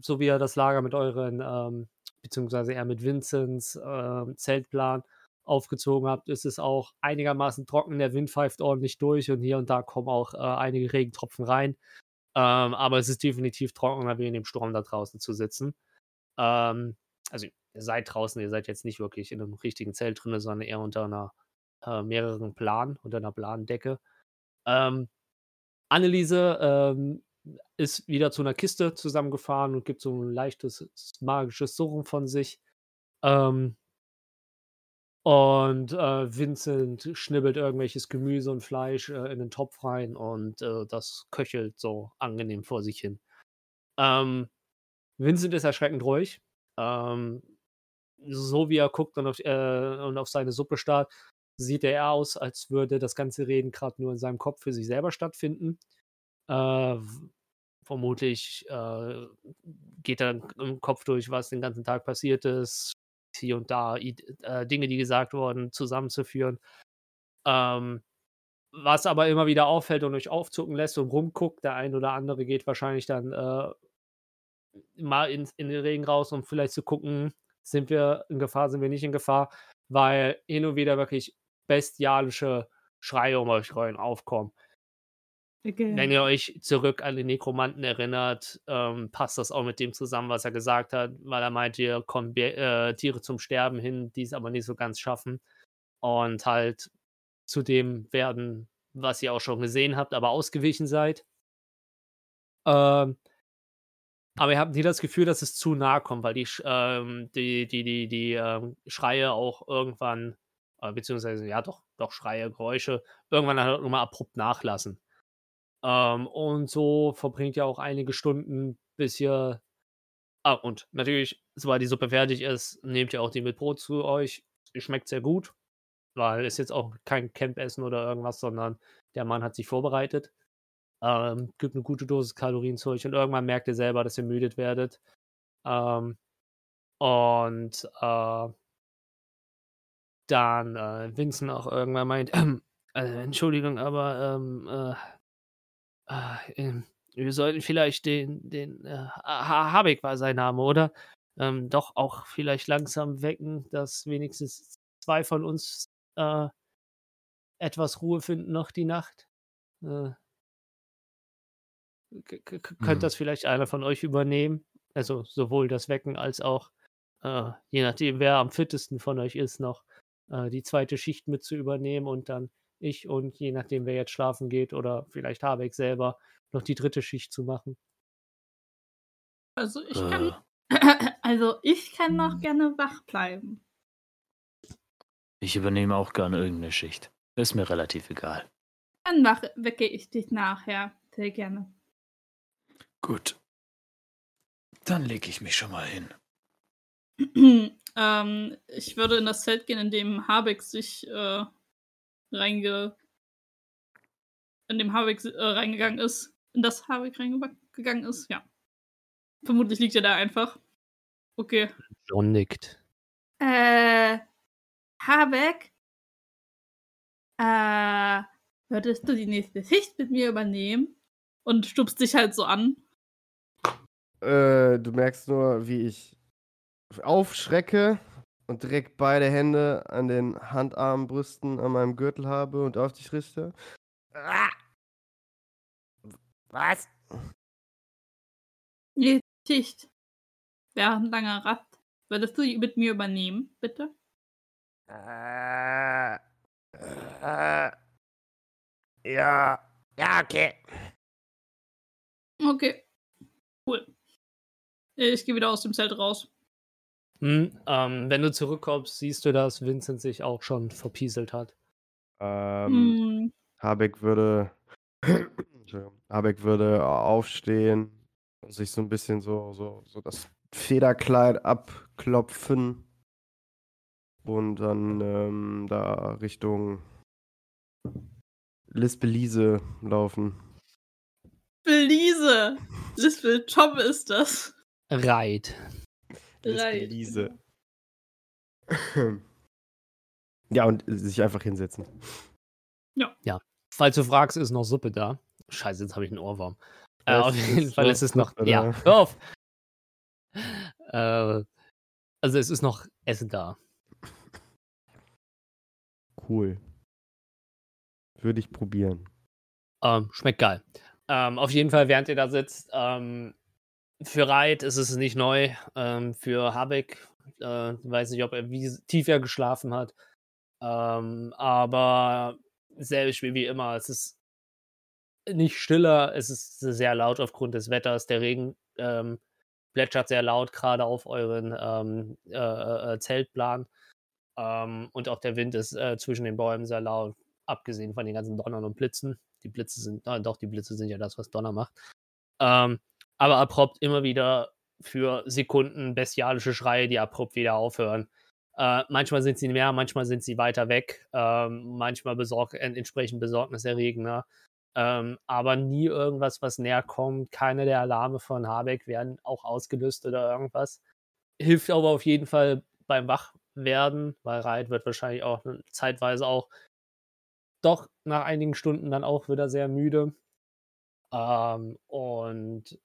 so wie ihr das Lager mit euren, ähm beziehungsweise eher mit Vincents, ähm, Zeltplan aufgezogen habt, ist es auch einigermaßen trocken. Der Wind pfeift ordentlich durch und hier und da kommen auch, äh, einige Regentropfen rein. Ähm, aber es ist definitiv trockener, wie in dem Sturm da draußen zu sitzen. Ähm, also, ihr seid draußen, ihr seid jetzt nicht wirklich in 'nem richtigen Zelt drinne, sondern eher unter 'ner äh, mehreren Plan unter 'ner Plandecke. Ähm, Anneliese, ähm, ist wieder zu 'ner Kiste zusammengefahren und gibt so 'n leichtes magisches Surren von sich. Ähm und, äh, Vincent schnibbelt irgendwelches Gemüse und Fleisch, äh, in 'nen Topf rein und, äh, das köchelt so angenehm vor sich hin. Ähm, Vincent ist erschreckend ruhig. Ähm, so wie er guckt und auf äh, und auf seine Suppe starrt, sieht er aus, als würde das ganze Reden grad nur in seinem Kopf für sich selber stattfinden. Äh, vermutlich, äh, geht er im Kopf durch, was den ganzen Tag passiert ist, hier und da äh, Dinge, die gesagt wurden, zusammenzuführen. Ähm, was aber immer wieder auffällt und euch aufzucken lässt und rumguckt, der ein oder andere geht wahrscheinlich dann, äh mal ins in den Regen raus, um vielleicht zu gucken, sind wir in Gefahr, sind wir nicht in Gefahr, weil hin und wieder wirklich bestialische Schreie um euch rum aufkommen. Wenn ihr euch zurück an den Nekromanten erinnert, ähm, passt das auch mit dem zusammen, was er gesagt hat, weil er meinte, hier kommen äh, Tiere zum Sterben hin, die es aber nicht so ganz schaffen und halt zu dem werden, was ihr auch schon gesehen habt, aber ausgewichen seid. Ähm aber ihr habt nie das Gefühl, dass es zu nahe kommt, weil die ähm, die die die die, ähm, Schreie auch irgendwann äh, beziehungsweise ja doch doch Schreie, Geräusche irgendwann halt immer abrupt nachlassen. Ähm, und so verbringt ihr auch einige Stunden, bis ihr ah, und natürlich, sobald die Suppe fertig ist, nehmt ihr auch die mit Brot zu euch. Die schmeckt sehr gut, weil ist jetzt auch kein Campessen oder irgendwas, sondern der Mann hat sich vorbereitet. Ähm, gibt 'ne gute Dosis Kalorien zu euch und irgendwann merkt ihr selber, dass ihr müde werdet. Ähm, und, äh dann, äh, Vincent auch irgendwann meint: äh, Entschuldigung, aber ähm, äh, äh, ähm, wir sollten vielleicht den, den äh, Ha- Habeck war sein Name, oder? Ähm, doch auch vielleicht langsam wecken, dass wenigstens zwei von uns äh, etwas Ruhe finden noch die Nacht. Äh, Könnte das vielleicht einer von euch übernehmen? Also sowohl das Wecken als auch, äh, je nachdem, wer am fittesten von euch ist, noch äh, die zweite Schicht mit zu übernehmen und dann ich und je nachdem, wer jetzt schlafen geht oder vielleicht Habeck selber noch die dritte Schicht zu machen. Also ich kann, Äh, also ich kann noch gerne wach bleiben. ich übernehme auch gerne irgendeine Schicht. Ist mir relativ egal. Dann wach, wecke ich dich nachher. Sehr gerne. Gut. Dann lege ich mich schon mal hin. ähm, ich würde in das Zelt gehen, in dem Habeck sich äh, reinge in dem Habeck äh, reingegangen ist. In das Habeck reingegangen ist, ja. Vermutlich liegt er da einfach. Okay. John nickt. Äh, Habeck? Äh, würdest du die nächste Schicht mit mir übernehmen? Und stupst dich halt so an. Äh, du merkst nur, wie ich aufschrecke und direkt beide Hände an den Handarmbrüsten an meinem Gürtel habe und auf dich richte. Ah! Was? Die Schicht. Während langer Rast. Würdest du mit mir übernehmen, bitte? Äh, äh, ja. Ja, okay. Okay. Ich gehe wieder aus dem Zelt raus. Hm, ähm, wenn du zurückkommst, siehst du, dass Vincent sich auch schon verpieselt hat. Ähm, Hm, Habeck würde. Habeck würde aufstehen und sich so ein bisschen so, so, so das Federkleid abklopfen und dann ähm, da Richtung Lispelise laufen. Belize. Lispel Tom ist das. Reit. Right. Lispelise. ja, und sich einfach hinsetzen. Falls du fragst, ist noch Suppe da. Scheiße, jetzt habe ich einen Ohrwurm. Äh, Es auf jeden ist Fall noch ist es noch. Suppe Ja, da. hör auf! Äh, also es ist noch Essen da. Cool. Würde ich probieren. Ähm, schmeckt geil. Ähm, auf jeden Fall, während ihr da sitzt, ähm, für Reit ist es nicht neu. Ähm, für Habeck, äh, weiß nicht, ob er wie tief er geschlafen hat. Ähm, aber selbe Spiel wie immer. Es ist nicht stiller, es ist sehr laut aufgrund des Wetters. Der Regen ähm, plätschert sehr laut, gerade auf euren ähm, äh, äh, Zeltplan. Ähm, und auch der Wind ist äh, zwischen den Bäumen sehr laut, abgesehen von den ganzen Donnern und Blitzen. Die Blitze sind, äh, doch, die Blitze sind ja das, was Donner macht. Ähm, aber abrupt immer wieder für Sekunden bestialische Schreie, die abrupt wieder aufhören. Äh, manchmal sind sie mehr, manchmal sind sie weiter weg, ähm, manchmal besorg en- entsprechend besorgniserregender. Ähm, aber nie irgendwas, was näher kommt. Keine der Alarme von Habeck werden auch ausgelöst oder irgendwas. Hilft aber auf jeden Fall beim Wachwerden, weil Reit wird wahrscheinlich auch zeitweise auch doch nach einigen Stunden dann auch wieder sehr müde. Ähm, und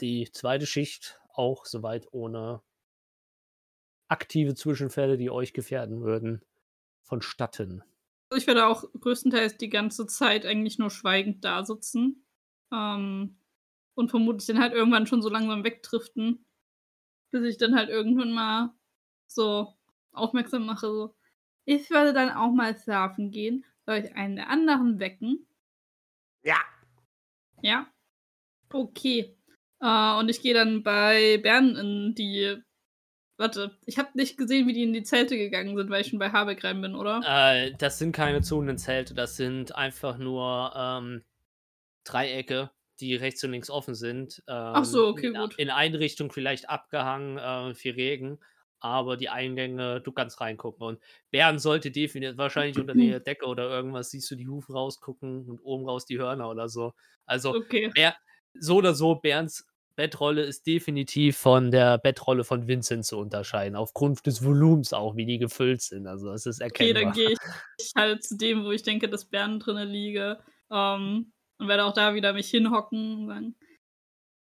die zweite Schicht auch soweit ohne aktive Zwischenfälle, die euch gefährden würden, vonstatten. Also ich werde auch größtenteils die ganze Zeit eigentlich nur schweigend da sitzen. Ähm, und vermutlich dann halt irgendwann schon so langsam wegdriften, bis ich dann halt irgendwann mal so aufmerksam mache, so, ich würde dann auch mal schlafen gehen, soll ich einen der anderen wecken? Ja. Ja? Okay. Äh, und ich gehe dann bei Bern in die. Warte, ich habe nicht gesehen, wie die in die Zelte gegangen sind, weil ich schon bei Habeck rein bin, oder? Äh, das sind keine zonenden Zelte, das sind einfach nur ähm, Dreiecke, die rechts und links offen sind. Ähm, Ach so, okay, in, gut. In eine Richtung vielleicht abgehangen, äh, viel Regen, aber die Eingänge, du kannst reingucken. Und Bären sollte definitiv, wahrscheinlich unter der Decke oder irgendwas, siehst du die Hufen rausgucken und oben raus die Hörner oder so. Also Okay. Bär, so oder so, Bärens Bettrolle ist definitiv von der Bettrolle von Vincent zu unterscheiden, aufgrund des Volumens auch, wie die gefüllt sind. Also es ist Okay, erkennbar. dann gehe ich halt zu dem, wo ich denke, dass Bern drinne liege. Ähm, und werde auch da wieder mich hinhocken und sagen,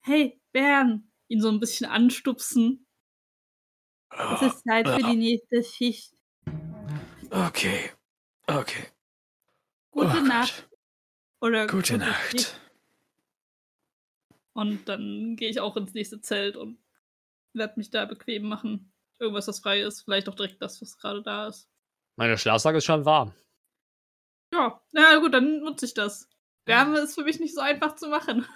hey, Bern, ihn so ein bisschen anstupsen. Es ist Zeit für die nächste Schicht. Okay. Okay. Gute Oh Nacht. Oder Gute gute Schicht. Und dann gehe ich auch ins nächste Zelt und werde mich da bequem machen. Irgendwas, was frei ist. Vielleicht auch direkt das, was gerade da ist. Meine Schlafsack ist schon warm. Ja, na gut, dann nutze ich das. Wärme ist für mich nicht so einfach zu machen.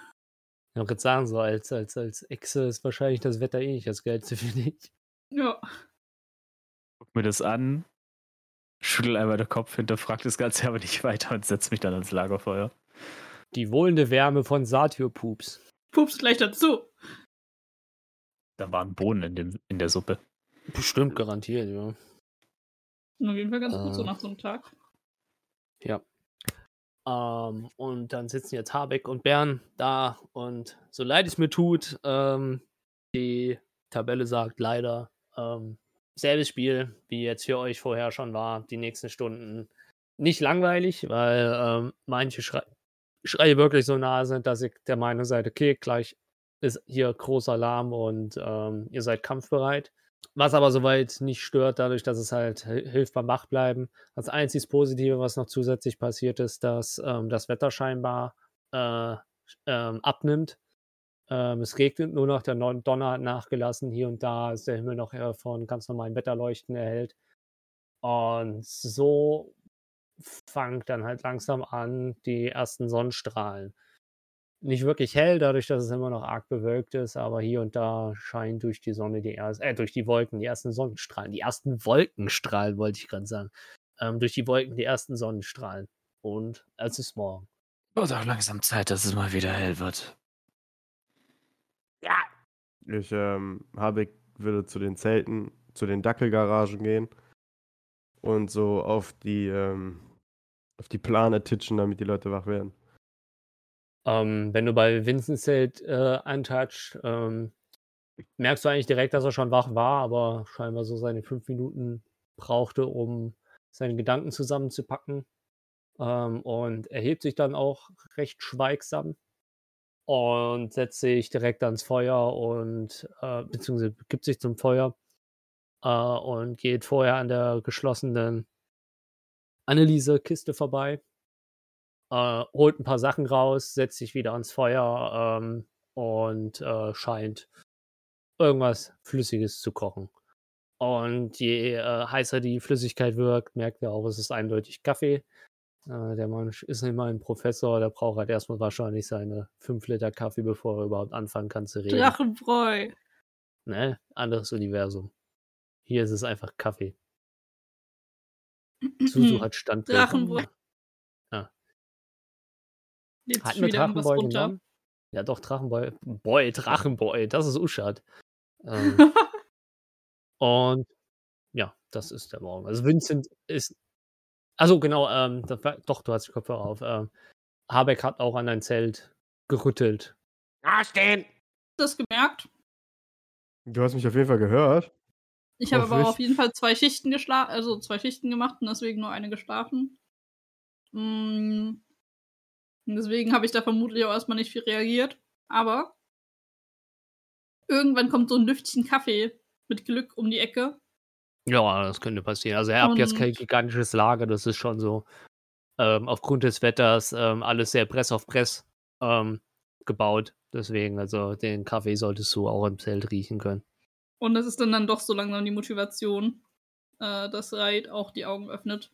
Ich wollte gerade sagen, so als, als, als Echse ist wahrscheinlich das Wetter eh nicht das Geilste für dich. Ja. Guck mir das an, schüttel einmal den Kopf, hinterfrag das Ganze aber nicht weiter und setz mich dann ans Lagerfeuer. Die wohlende Wärme von Satyr-Pups. Pups gleich dazu. Da waren Bohnen in, dem, in der Suppe. Bestimmt garantiert, ja. Auf jeden Fall ganz gut so Äh. nach so einem Tag. Ja. Ähm, und dann sitzen jetzt Habeck und Bern da und so leid es mir tut, ähm, die Tabelle sagt leider, ähm, selbes Spiel, wie jetzt für euch vorher schon war, die nächsten Stunden. Nicht langweilig, weil ähm, manche Schrei Schreie wirklich so nahe sind, dass ich der Meinung seid, okay, gleich ist hier großer Alarm und ähm, ihr seid kampfbereit. Was aber soweit nicht stört, dadurch, dass es halt hi- hilft beim Wachbleiben. Das einzig Positive, was noch zusätzlich passiert ist, dass ähm, das Wetter scheinbar äh, ähm, abnimmt. Ähm, es regnet nur noch, der Donner hat nachgelassen. Hier und da ist der Himmel noch äh, von ganz normalen Wetterleuchten erhellt. Und so fangt dann halt langsam an, die ersten Sonnenstrahlen. Nicht wirklich hell, dadurch, dass es immer noch arg bewölkt ist, aber hier und da scheinen durch die Sonne die ersten, äh, durch die Wolken die ersten Sonnenstrahlen, die ersten Wolkenstrahlen, wollte ich gerade sagen. Ähm, durch die Wolken die ersten Sonnenstrahlen. Und es ist morgen. Wird auch langsam Zeit, dass es mal wieder hell wird. Ich, ähm, Habeck würde zu den Zelten, zu den Dackelgaragen gehen und so auf die, ähm, auf die Plane titschen, damit die Leute wach werden. Ähm, wenn du bei Vincents Zelt äh, antatsch, ähm, merkst du eigentlich direkt, dass er schon wach war, aber scheinbar so seine fünf Minuten brauchte, um seine Gedanken zusammenzupacken. Ähm, und erhebt sich dann auch recht schweigsam und setzt sich direkt ans Feuer und äh, beziehungsweise begibt sich zum Feuer äh, und geht vorher an der geschlossenen Anneliese-Kiste vorbei äh, holt ein paar Sachen raus, setzt sich wieder ans Feuer ähm, und äh, scheint irgendwas Flüssiges zu kochen. Und je äh, heißer die Flüssigkeit wirkt, merkt er auch, es ist eindeutig Kaffee. Äh, der Mann ist immer ein Professor, der braucht halt erstmal wahrscheinlich seine 5 Liter Kaffee, bevor er überhaupt anfangen kann zu reden. Drachenbräu. Ne? Anderes Universum. Hier ist es einfach Kaffee. Susu hat Standbild. Lädt sich Hatten wir wieder irgendwas Drachenboy runter. genommen? Ja, doch, Drachenboy. Boy, Drachenboy, das ist Uschat. Ähm, und ja, das ist der Morgen. Also Vincent ist. Also genau, ähm, das war, doch, du hast die Kopfhörer auf. Ähm, Habeck hat auch an ein Zelt gerüttelt. das gemerkt. Du hast mich auf jeden Fall gehört. Ich habe aber auf jeden Fall zwei Schichten geschlafen, also zwei Schichten gemacht und deswegen nur eine geschlafen. Mm. Und Deswegen habe ich da vermutlich auch erstmal nicht viel reagiert. Aber irgendwann kommt so ein Lüftchen Kaffee mit Glück um die Ecke. Ja, das könnte passieren. Also, er hat jetzt kein gigantisches Lager, das ist schon so. Ähm, aufgrund des Wetters ähm, alles sehr Press auf Press ähm, gebaut. Deswegen, also den Kaffee solltest du auch im Zelt riechen können. Und das ist dann, dann doch so langsam die Motivation, äh, dass Reit auch die Augen öffnet.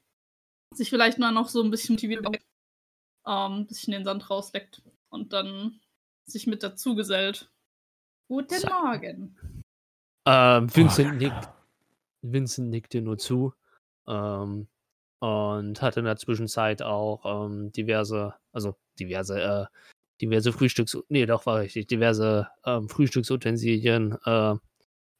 Sich vielleicht mal noch so ein bisschen motiviert, ähm, ein bisschen den Sand rausleckt und dann sich mit dazu gesellt. Guten So. Morgen. Ähm, Vincent, Oh, nickt, Vincent nickt dir nur zu ähm, und hat in der Zwischenzeit auch ähm, diverse, also diverse, äh, diverse Frühstücks, nee, doch war richtig, diverse ähm, Frühstücksutensilien äh,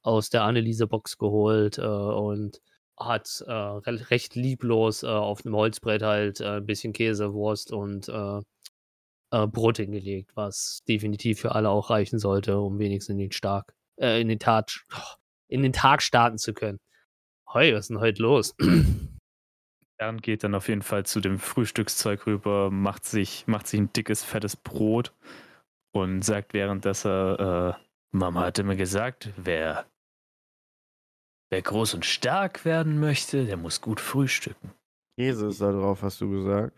aus der Anneliese-Box geholt äh, und hat äh, re recht lieblos äh, auf einem Holzbrett halt äh, ein bisschen Käse, Wurst und äh, äh, Brot hingelegt, was definitiv für alle auch reichen sollte, um wenigstens in den Stark, in den Tat, in den Tag starten zu können. Heu, was ist denn heute los? Bernd geht dann auf jeden Fall zu dem Frühstückszeug rüber, macht sich, macht sich ein dickes, fettes Brot und sagt währenddessen, äh, Mama hatte mir gesagt, wer, wer groß und stark werden möchte, der muss gut frühstücken. Käse ist da drauf, hast du gesagt.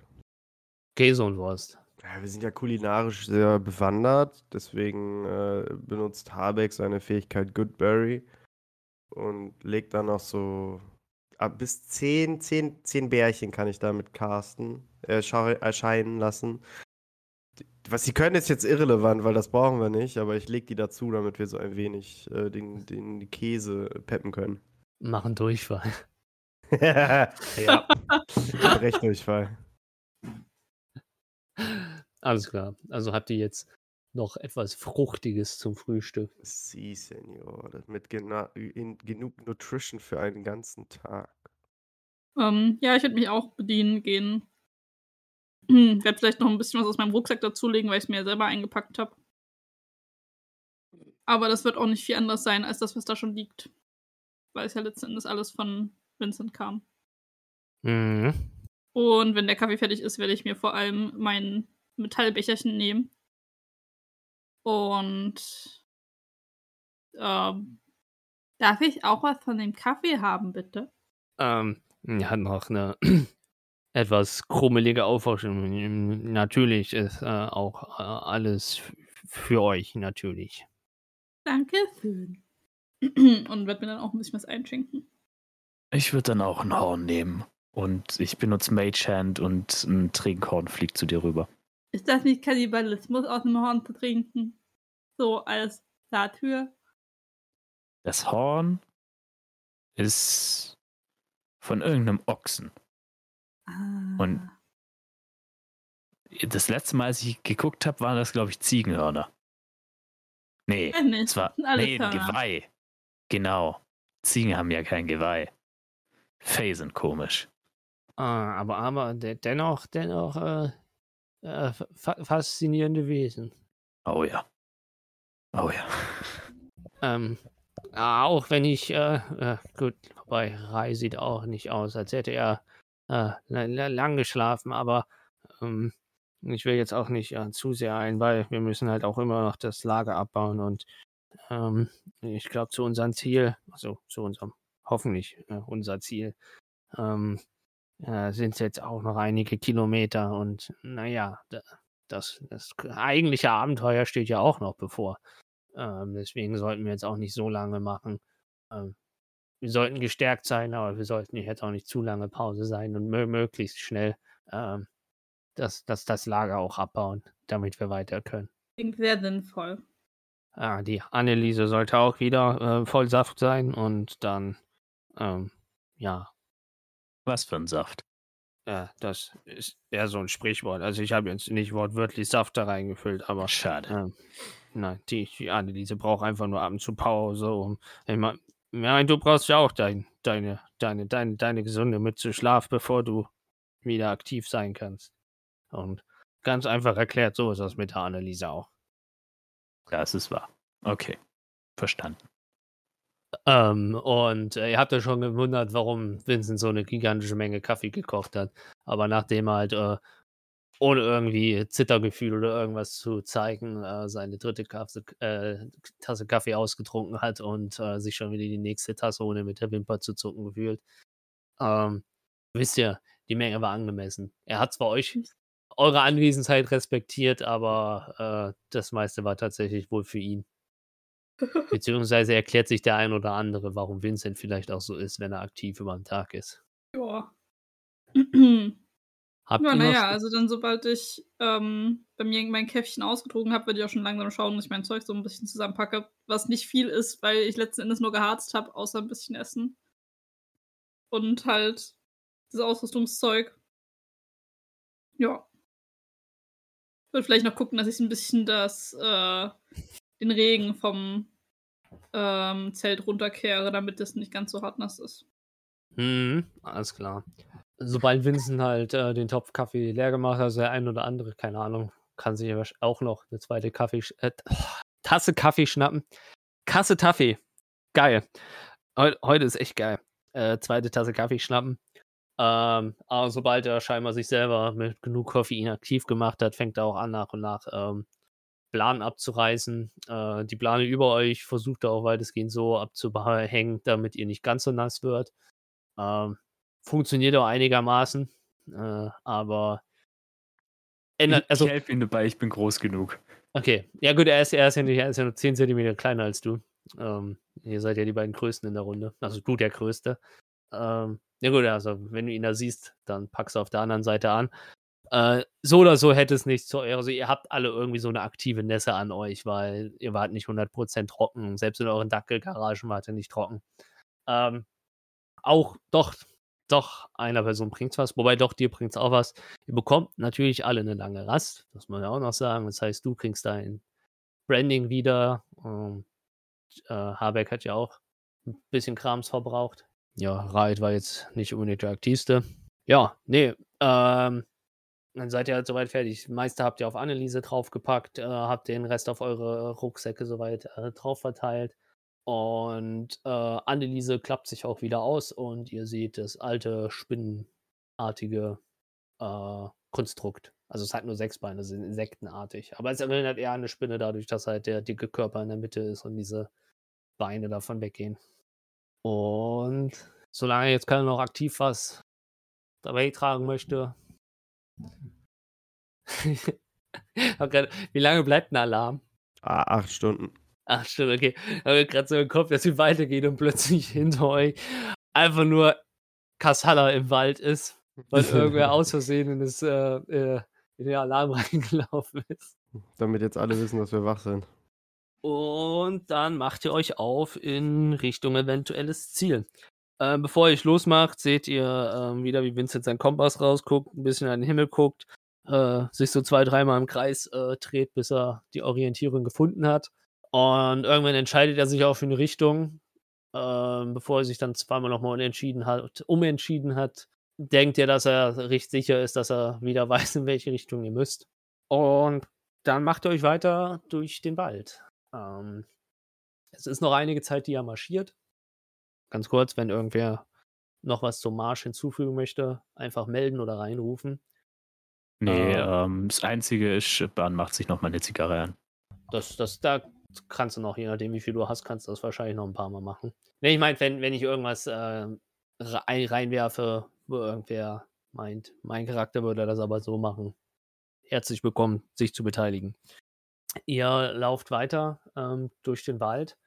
Käse und Wurst. Ja, wir sind ja kulinarisch sehr bewandert, deswegen äh, benutzt Habeck seine Fähigkeit Goodberry und legt dann noch so ab bis 10, 10, 10 Bärchen kann ich damit casten, äh, erscheinen lassen. Was sie können, ist jetzt irrelevant, weil das brauchen wir nicht, aber ich lege die dazu, damit wir so ein wenig äh, den, den Käse peppen können. Machen Durchfall. ja, Rechtdurchfall. Alles klar. Also habt ihr jetzt noch etwas Fruchtiges zum Frühstück. Sie, Senor, das mit genug Nutrition für einen ganzen Tag. Ähm, ja, ich würde mich auch bedienen gehen. Hm, werde vielleicht noch ein bisschen was aus meinem Rucksack dazulegen, weil ich es mir ja selber eingepackt habe. Aber das wird auch nicht viel anders sein als das, was da schon liegt. Weil es ja letzten Endes alles von Vincent kam. Mhm. Und wenn der Kaffee fertig ist, werde ich mir vor allem mein Metallbecherchen nehmen. Und ähm, darf ich auch was von dem Kaffee haben, bitte? Ähm, ja, noch eine etwas krummelige Aufforschung. Natürlich ist äh, auch äh, alles für euch, natürlich. Danke schön. Und werde mir dann auch ein bisschen was einschenken. Ich würde dann auch ein Horn nehmen und ich benutze Mage Hand und ein Trinkhorn fliegt zu dir rüber. Ist das nicht Kannibalismus, aus dem Horn zu trinken? So als Satire? Das Horn ist von irgendeinem Ochsen. Ah. Und- Das letzte Mal, als ich geguckt habe, waren das, glaube ich, Ziegenhörner. Nee, Weiß nicht. es war sind alles nee, ein. Geweih. Genau. Ziegen haben ja kein Geweih. Fey sind komisch. Ah, aber aber de dennoch, dennoch äh, äh, fa faszinierende Wesen. Oh ja. Oh ja. Ähm, auch wenn ich, äh, äh, gut, wobei Rai sieht auch nicht aus, als hätte er äh, la- la- lang geschlafen, aber ähm, ich will jetzt auch nicht äh, zu sehr ein, weil wir müssen halt auch immer noch das Lager abbauen und ähm, ich glaube zu unserem Ziel, also zu unserem, hoffentlich äh, unser Ziel, ähm, äh, sind es jetzt auch noch einige Kilometer und naja, da, das, das eigentliche Abenteuer steht ja auch noch bevor. Ähm, deswegen sollten wir jetzt auch nicht so lange machen. Wir sollten gestärkt sein, aber wir sollten jetzt auch nicht zu lange Pause sein und mö möglichst schnell ähm, das, das, das Lager auch abbauen, damit wir weiter können. Klingt sehr sinnvoll. Ah, die Anneliese sollte auch wieder äh, voll Saft sein und dann, ähm, ja, Was für ein Saft. äh, das ist eher so ein Sprichwort. Also ich habe jetzt nicht wortwörtlich Saft da reingefüllt, aber Schade. Ähm, nein, die, die Anneliese braucht einfach nur ab und zu Pause. Um, ich nein, du brauchst ja auch dein, deine, deine, deine, deine gesunde Mütze Schlaf, bevor du wieder aktiv sein kannst. Und ganz einfach erklärt, so ist das mit der Anneliese auch. Das ist wahr. Okay. Verstanden. Ähm, und äh, ihr habt ja schon gewundert, warum Vincent so eine gigantische Menge Kaffee gekocht hat. Aber nachdem er halt äh, ohne irgendwie Zittergefühl oder irgendwas zu zeigen, äh, seine dritte Kasse, äh, Tasse Kaffee ausgetrunken hat und äh, sich schon wieder die nächste Tasse ohne mit der Wimper zu zucken gefühlt. Ähm, wisst ihr, die Menge war angemessen. Er hat zwar euch eure Anwesenheit respektiert, aber äh, das meiste war tatsächlich wohl für ihn. Beziehungsweise erklärt sich der ein oder andere, warum Vincent vielleicht auch so ist, wenn er aktiv über den Tag ist. Ja. Habt Ja, naja, also dann, sobald ich ähm, bei mir mein Käffchen ausgetrogen habe, würde ich auch schon langsam schauen, dass ich mein Zeug so ein bisschen zusammenpacke. Was nicht viel ist, weil ich letzten Endes nur geharzt habe, außer ein bisschen Essen. Und halt das Ausrüstungszeug. Ja. Ich würde vielleicht noch gucken, dass ich ein bisschen das, äh, den Regen vom ähm, Zelt runterkehre, damit das nicht ganz so hart nass ist. Mhm, alles klar. Sobald Vincent halt äh, den Topf Kaffee leer gemacht hat, also der ein oder andere, keine Ahnung, kann sich auch noch eine zweite Kaffee, äh, Tasse Kaffee schnappen. Kasse Taffee. Geil. Heu, heute ist echt geil. Äh, zweite Tasse Kaffee schnappen. Ähm, aber sobald er scheinbar sich selber mit genug Koffein aktiv gemacht hat, fängt er auch an, nach und nach ähm, Plan abzureißen. Äh, die Plane über euch versucht er auch weitestgehend so abzuhängen, damit ihr nicht ganz so nass wird. Ähm, funktioniert auch einigermaßen, äh, aber ändert, also ich helfe ihm dabei, ich bin groß genug. Okay, ja gut, er ist, er ist, ja, nicht, er ist ja nur 10 cm kleiner als du. Ähm, ihr seid ja die beiden Größten in der Runde. Also du der Größte. Ähm, ja gut, also wenn du ihn da siehst, dann packst du auf der anderen Seite an. Äh, so oder so hätte es nicht so, also ihr habt alle irgendwie so eine aktive Nässe an euch, weil ihr wart nicht 100% trocken. Selbst in euren Dackelgaragen wart ihr nicht trocken. Ähm, auch, doch, doch, einer Person bringt's was. Wobei doch, dir bringt's auch was. Ihr bekommt natürlich alle eine lange Rast, das muss man ja auch noch sagen. Das heißt, du kriegst dein Branding wieder. Ähm, äh, Habeck hat ja auch ein bisschen Krams verbraucht. Ja, Raid war jetzt nicht unbedingt der aktivste. Ja, nee, ähm, dann seid ihr halt soweit fertig. Das meiste habt ihr auf Anneliese draufgepackt, äh, habt den Rest auf eure Rucksäcke soweit äh, drauf verteilt. Und äh, Anneliese klappt sich auch wieder aus und ihr seht das alte spinnenartige äh, Konstrukt. Also es hat nur sechs Beine, es sind insektenartig. Aber es erinnert eher an eine Spinne dadurch, dass halt der dicke Körper in der Mitte ist und diese Beine davon weggehen. Und solange jetzt keiner noch aktiv was dabei tragen möchte. Wie lange bleibt ein Alarm? Ah, acht Stunden. Ach, stimmt, okay. Habe gerade so im Kopf, dass sie weitergeht und plötzlich hinter euch einfach nur Kassala im Wald ist, weil irgendwer aus Versehen in, das, äh, äh, in den Alarm reingelaufen ist. Damit jetzt alle wissen, dass wir wach sind. Und dann macht ihr euch auf in Richtung eventuelles Ziel. Ähm, bevor ihr euch losmacht, seht ihr ähm, wieder, wie Vincent seinen Kompass rausguckt, ein bisschen an den Himmel guckt, äh, sich so zwei, dreimal im Kreis äh, dreht, bis er die Orientierung gefunden hat. Und irgendwann entscheidet er sich auch für eine Richtung, ähm, bevor er sich dann zweimal nochmal unentschieden hat, umentschieden hat. Denkt ihr, dass er recht sicher ist, dass er wieder weiß, in welche Richtung ihr müsst. Und dann macht ihr euch weiter durch den Wald. Ähm, es ist noch einige Zeit, die er marschiert. Ganz kurz, wenn irgendwer noch was zum Marsch hinzufügen möchte, einfach melden oder reinrufen. Nee, Äh. ähm, das Einzige ist, Bahn macht sich noch mal eine Zigarre an. Das, das, da kannst du noch, je nachdem, wie viel du hast, kannst du das wahrscheinlich noch ein paar Mal machen. Nee, ich meine, wenn, wenn ich irgendwas äh, rein, reinwerfe, wo irgendwer meint, mein Charakter würde das aber so machen. Herzlich willkommen, sich zu beteiligen. Ihr lauft weiter ähm, durch den Wald,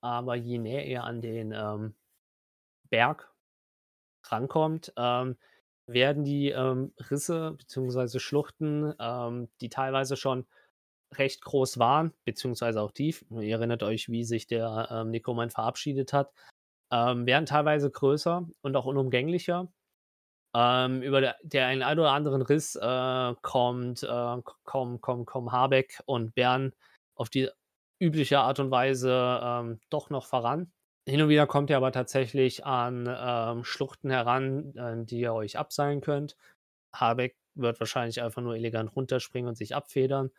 aber je näher ihr an den ähm, Berg rankommt, ähm, werden die ähm, Risse bzw. Schluchten, ähm, die teilweise schon recht groß waren, beziehungsweise auch tief, ihr erinnert euch, wie sich der ähm, Nekromant verabschiedet hat, ähm, werden teilweise größer und auch unumgänglicher. Ähm, über der, der einen oder anderen Riss äh, kommt, äh, kommen, kommen, kommen Habeck und Bern auf die übliche Art und Weise ähm, doch noch voran. Hin und wieder kommt ihr aber tatsächlich an ähm, Schluchten heran, äh, die ihr euch abseilen könnt. Habeck wird wahrscheinlich einfach nur elegant runterspringen und sich abfedern.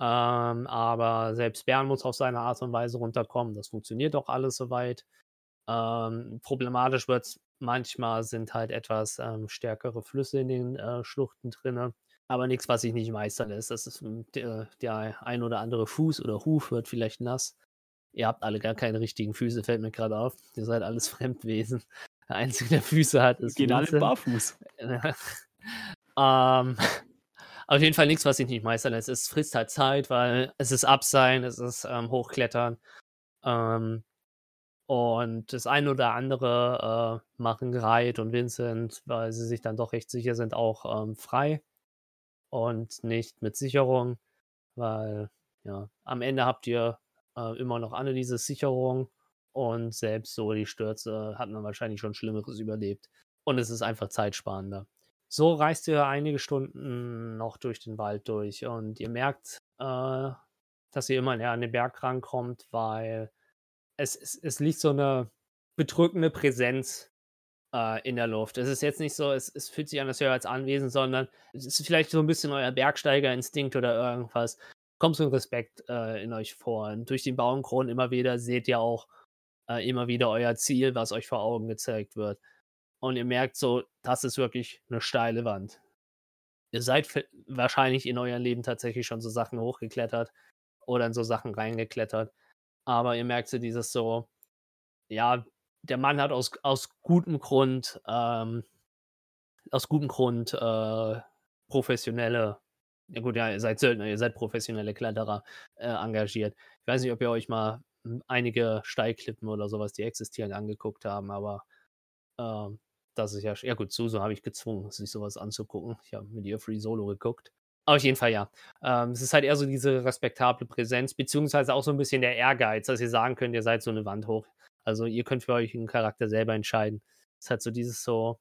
Ähm, aber selbst Bern muss auf seine Art und Weise runterkommen. Das funktioniert auch alles soweit. Ähm, problematisch wird es manchmal, sind halt etwas ähm, stärkere Flüsse in den äh, Schluchten drin. Aber nichts, was sich nicht meistern lässt. Das ist m, der, ein oder andere Fuß oder Huf wird vielleicht nass. Ihr habt alle gar keine richtigen Füße, fällt mir gerade auf. Ihr seid alles Fremdwesen. Der Einzige, der Füße hat, ist Gehen alle barfuß. ähm, auf jeden Fall nichts, was sich nicht meistern lässt. Es frisst halt Zeit, weil es ist Abseilen, es ist ähm, Hochklettern. Ähm, und das eine oder andere äh, machen Reit und Vincent, weil sie sich dann doch recht sicher sind, auch ähm, frei und nicht mit Sicherung, weil ja, am Ende habt ihr äh, immer noch alle diese Sicherung und selbst so die Stürze hat man wahrscheinlich schon Schlimmeres überlebt. Und es ist einfach zeitsparender. So reist ihr einige Stunden noch durch den Wald durch und ihr merkt, äh, dass ihr immer näher an den Berg rankommt, weil es, es, es liegt so eine bedrückende Präsenz äh, in der Luft. Es ist jetzt nicht so, es, es fühlt sich an, als wäre als Anwesen, sondern es ist vielleicht so ein bisschen euer Bergsteigerinstinkt oder irgendwas. Kommt so ein Respekt äh, in euch vor. Und durch den Baumkronen immer wieder seht ihr auch äh, immer wieder euer Ziel, was euch vor Augen gezeigt wird. Und ihr merkt so, das ist wirklich eine steile Wand. Ihr seid wahrscheinlich in eurem Leben tatsächlich schon so Sachen hochgeklettert oder in so Sachen reingeklettert. Aber ihr merkt so dieses so, ja, der Mann hat aus, aus gutem Grund, ähm, aus gutem Grund äh, professionelle, ja gut, ja, ihr seid Söldner, ihr seid professionelle Kletterer äh, engagiert. Ich weiß nicht, ob ihr euch mal einige Steilklippen oder sowas, die existieren, angeguckt haben, aber ähm, das ist ja, ja gut, Suso habe ich gezwungen, sich sowas anzugucken. Ich habe mit ihr Free Solo geguckt. Auf jeden Fall ja. Ähm, es ist halt eher so diese respektable Präsenz, beziehungsweise auch so ein bisschen der Ehrgeiz, dass ihr sagen könnt, ihr seid so eine Wand hoch. Also ihr könnt für euch einen Charakter selber entscheiden. Es ist halt so dieses so,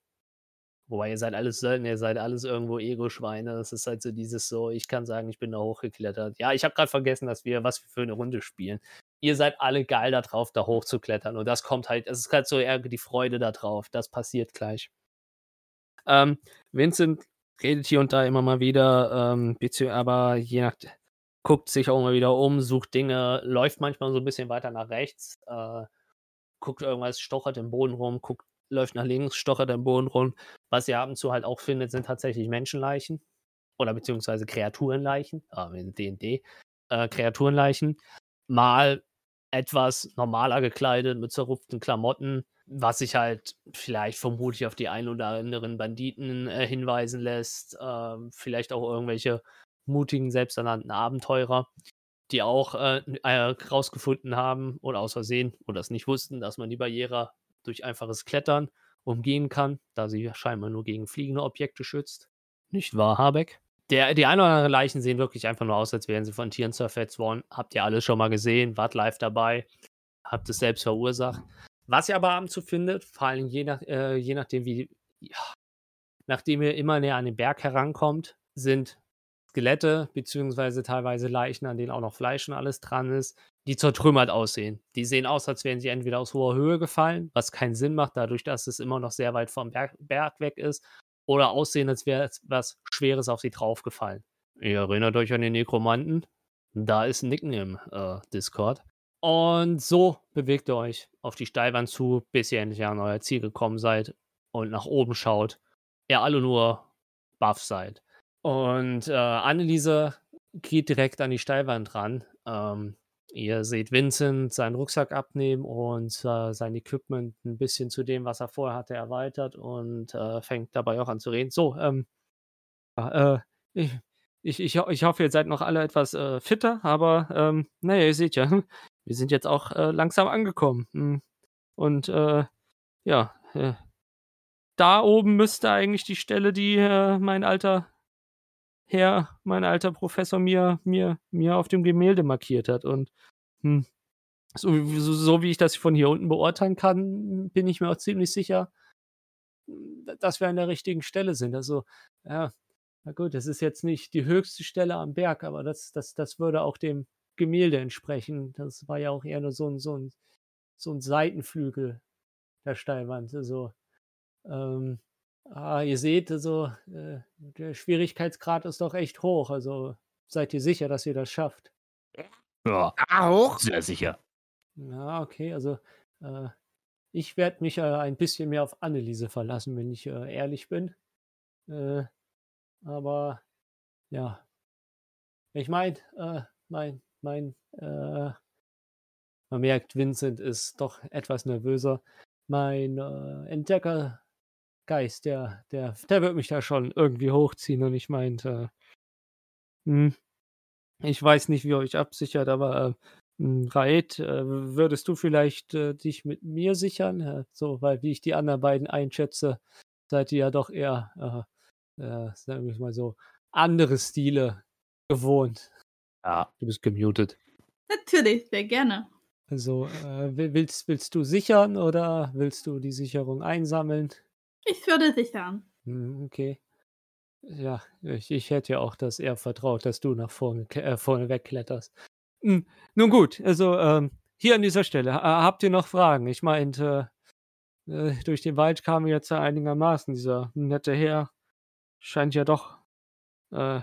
wobei ihr seid alles Söldner, ihr seid alles irgendwo Ego-Schweine. Es ist halt so dieses so, ich kann sagen, ich bin da hochgeklettert. Ja, ich habe gerade vergessen, dass wir, was wir für eine Runde spielen. Ihr seid alle geil darauf, da hochzuklettern. Und das kommt halt, es ist halt so eher die Freude darauf. Das passiert gleich. Ähm, Vincent redet hier und da immer mal wieder, ähm, aber je nach, guckt sich auch mal wieder um, sucht Dinge, läuft manchmal so ein bisschen weiter nach rechts, äh, guckt irgendwas, stochert im Boden rum, guckt, läuft nach links, stochert im Boden rum. Was ihr ab und zu halt auch findet, sind tatsächlich Menschenleichen oder beziehungsweise Kreaturenleichen, äh, in D&D, äh, Kreaturenleichen. Mal etwas normaler gekleidet mit zerrupften Klamotten, was sich halt vielleicht vermutlich auf die ein oder anderen Banditen äh, hinweisen lässt, äh, vielleicht auch irgendwelche mutigen, selbsternannten Abenteurer, die auch äh, äh, rausgefunden haben oder aus Versehen oder es nicht wussten, dass man die Barriere durch einfaches Klettern umgehen kann, da sie scheinbar nur gegen fliegende Objekte schützt. Nicht wahr, Habeck? Der, die ein oder andere Leichen sehen wirklich einfach nur aus, als wären sie von Tieren zerfetzt worden. Habt ihr alles schon mal gesehen, wart live dabei, habt es selbst verursacht. Was ihr aber abends zu findet, vor allem je, nach, äh, je nachdem, wie, ja, nachdem ihr immer näher an den Berg herankommt, sind Skelette, beziehungsweise teilweise Leichen, an denen auch noch Fleisch und alles dran ist, die zertrümmert aussehen. Die sehen aus, als wären sie entweder aus hoher Höhe gefallen, was keinen Sinn macht, dadurch, dass es immer noch sehr weit vom Berg, Berg weg ist, oder aussehen, als wäre etwas Schweres auf sie draufgefallen. Ihr erinnert euch an den Nekromanten? Da ist Nicken im äh, Discord. Und so bewegt ihr euch auf die Steilwand zu, bis ihr endlich an euer Ziel gekommen seid und nach oben schaut. Ihr alle nur buff seid. Und äh, Anneliese geht direkt an die Steilwand ran. Ähm, ihr seht Vincent seinen Rucksack abnehmen und äh, sein Equipment ein bisschen zu dem, was er vorher hatte, erweitert und äh, fängt dabei auch an zu reden. So, ähm, äh, ich, ich, ich, hoffe, ihr seid noch alle etwas äh, fitter, aber ähm, naja, ihr seht ja, wir sind jetzt auch äh, langsam angekommen. Hm. Und äh, ja, da oben müsste eigentlich die Stelle, die mein alter Herr, mein alter Professor mir, mir, mir auf dem Gemälde markiert hat. Und hm, so, so, so, wie ich das von hier unten beurteilen kann, bin ich mir auch ziemlich sicher, dass wir an der richtigen Stelle sind. Also, ja, na gut, das ist jetzt nicht die höchste Stelle am Berg, aber das, das, das würde auch dem Gemälde entsprechen. Das war ja auch eher nur so ein, so ein, so ein Seitenflügel der Steilwand. Also, ähm, ah, ihr seht, also, äh, der Schwierigkeitsgrad ist doch echt hoch. Also, seid ihr sicher, dass ihr das schafft? Ja, Auch? sehr sicher. Ja, okay, also, äh, ich werde mich äh, ein bisschen mehr auf Anneliese verlassen, wenn ich äh, ehrlich bin. Äh, aber ja, ich meine, äh, mein, mein, äh, man merkt, Vincent ist doch etwas nervöser. Mein äh, Entdeckergeist, der, der, der wird mich da schon irgendwie hochziehen und ich meinte, hm, ich weiß nicht, wie ihr euch absichert, aber äh, hm, Raed, äh, würdest du vielleicht äh, dich mit mir sichern? Äh, so, weil wie ich die anderen beiden einschätze, seid ihr ja doch eher, äh, äh, sagen wir mal so, andere Stile gewohnt. Ja, du bist gemutet. Natürlich, sehr gerne. Also, äh, willst, willst du sichern oder willst du die Sicherung einsammeln? Ich würde sichern. Hm, okay. Ja, ich, ich hätte ja auch das eher vertraut, dass du nach vorne, äh, vorne wegkletterst. Hm, nun gut, also ähm, hier an dieser Stelle, habt ihr noch Fragen? Ich meinte, äh, durch den Wald kam jetzt einigermaßen. Dieser nette Herr scheint ja doch äh,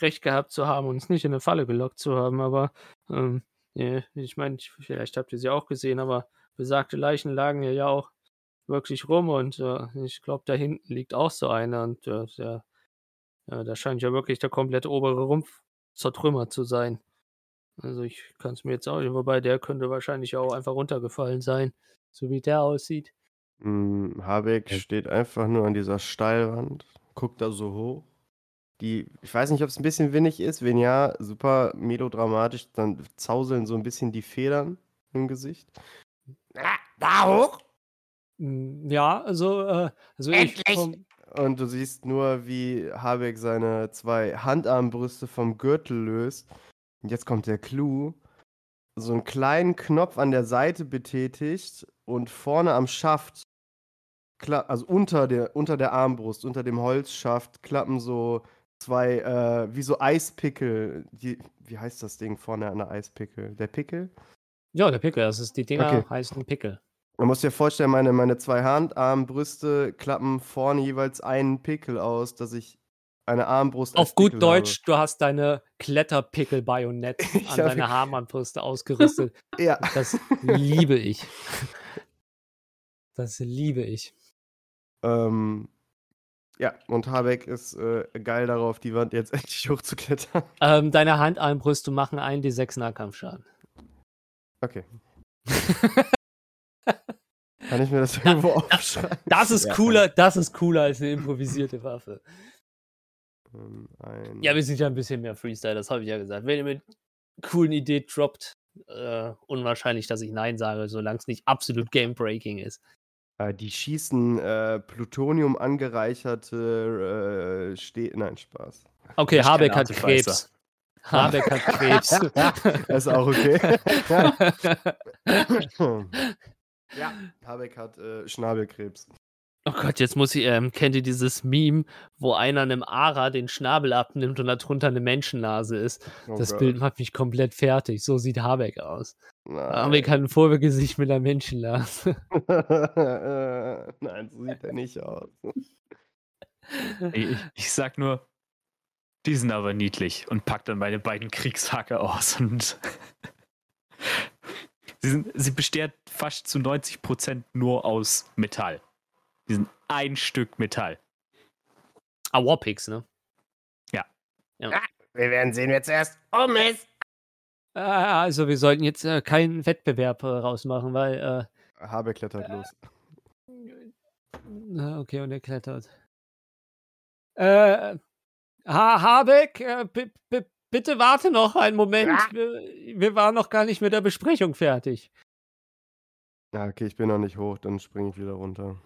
recht gehabt zu haben uns nicht in eine Falle gelockt zu haben. Aber ähm, ja, ich meine, vielleicht habt ihr sie auch gesehen, aber besagte Leichen lagen ja, ja auch wirklich rum und äh, ich glaube, da hinten liegt auch so einer und äh, der, ja, da scheint ja wirklich der komplette obere Rumpf zertrümmert zu sein. Also ich kann es mir jetzt auch nicht, wobei der könnte wahrscheinlich auch einfach runtergefallen sein, so wie der aussieht. Hm, Habeck steht einfach nur an dieser Steilwand, guckt da so hoch. Die, ich weiß nicht, ob es ein bisschen windig ist. Wenn ja, super melodramatisch, dann zauseln so ein bisschen die Federn im Gesicht. Ah, da hoch! Mm, Ja, also, äh, also ich Endlich! vom, Und du siehst nur, wie Habeck seine zwei Handarmbrüste vom Gürtel löst. Und jetzt kommt der Clou. So einen kleinen Knopf an der Seite betätigt und vorne am Schaft, also unter der, unter der Armbrust, unter dem Holzschaft, klappen so zwei, äh, wie so Eispickel. Die, wie heißt das Ding vorne an der Eispickel? Der Pickel? ja, der Pickel, das ist, die Dinger Okay. heißen Pickel. Man muss dir vorstellen, meine, meine zwei Handarmbrüste klappen vorne jeweils einen Pickel aus, dass ich eine Armbrust Auf gut Pickel Deutsch, du hast deine Kletterpickel-Bajonett an habe- deine Haarmannbrüste ausgerüstet. Habe. Ja. Das liebe ich. Das liebe ich. ähm, ja, und Habeck ist äh, geil darauf, die Wand jetzt endlich hochzuklettern. Ähm, deine Handarmbrüste machen einen die sechs Nahkampfschaden. Okay. Kann ich mir das irgendwo aufschreiben? Das ist cooler, das ist cooler als eine improvisierte Waffe. Ähm, ein, Ja, wir sind ja ein bisschen mehr Freestyle, das habe ich ja gesagt. Wenn ihr mit coolen Idee droppt, äh, unwahrscheinlich, dass ich Nein sage, solange es nicht absolut game-breaking ist. äh, die schießen äh, Plutonium angereicherte äh, Ste Nein, Spaß. Okay, Ich Habeck hat. Krebs. Habeck hat Krebs. ist auch okay. ja, Habeck hat äh, Schnabelkrebs. Oh Gott, jetzt muss ich, ähm, kennt ihr dieses Meme, wo einer einem Ara den Schnabel abnimmt und darunter eine Menschennase ist? Oh das Gott. Bild macht mich komplett fertig. So sieht Habeck aus. Nein. Habeck hat ein Vorbegesicht mit einer Menschennase. Nein, so sieht er nicht aus. Ich, ich sag nur, die sind aber niedlich und pack dann meine beiden Kriegshacke aus und sie, sind, sie besteht fast zu 90% nur aus Metall. Die sind ein Stück Metall. Ah, Warpix, ne? Wir werden sehen, wer zuerst um ist. Ah, Also wir sollten jetzt äh, keinen Wettbewerb äh, rausmachen, weil Habeck klettert los. äh, ah, okay, und er klettert. Äh, ha Habeck, äh, bitte warte noch einen Moment. Wir, wir waren noch gar nicht mit der Besprechung fertig. Ja, okay, ich bin noch nicht hoch, dann springe ich wieder runter.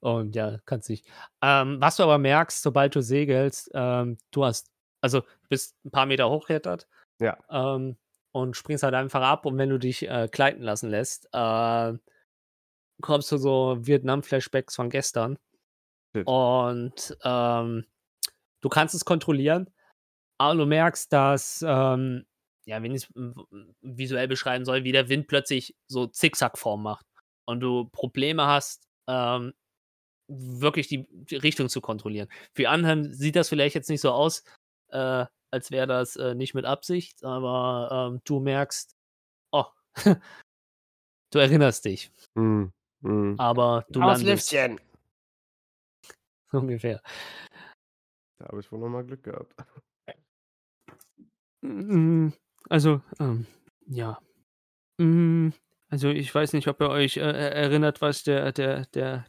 Und ja, kannst nicht. Ähm, was du aber merkst, sobald du segelst, ähm, du hast, also bist ein paar Meter hochklettert Ja. ähm, und springst halt einfach ab und wenn du dich äh, gleiten lassen lässt, äh, kommst du so Vietnam-Flashbacks von gestern. Shit. Und ähm, du kannst es kontrollieren, aber du merkst, dass, ähm, ja, wenn ich es visuell beschreiben soll, wie der Wind plötzlich so Zickzackform macht und du Probleme hast, ähm, wirklich die, die Richtung zu kontrollieren. Für anderen sieht das vielleicht jetzt nicht so aus, äh, als wäre das äh, nicht mit Absicht, aber ähm, du merkst, oh, du erinnerst dich, Hm. Hm. aber du landest Auslüftchen. ungefähr. Da habe ich wohl nochmal Glück gehabt. Mm, Also, ähm, ja. Mm, Also ich weiß nicht, ob ihr euch äh, er- erinnert, was der, der, der,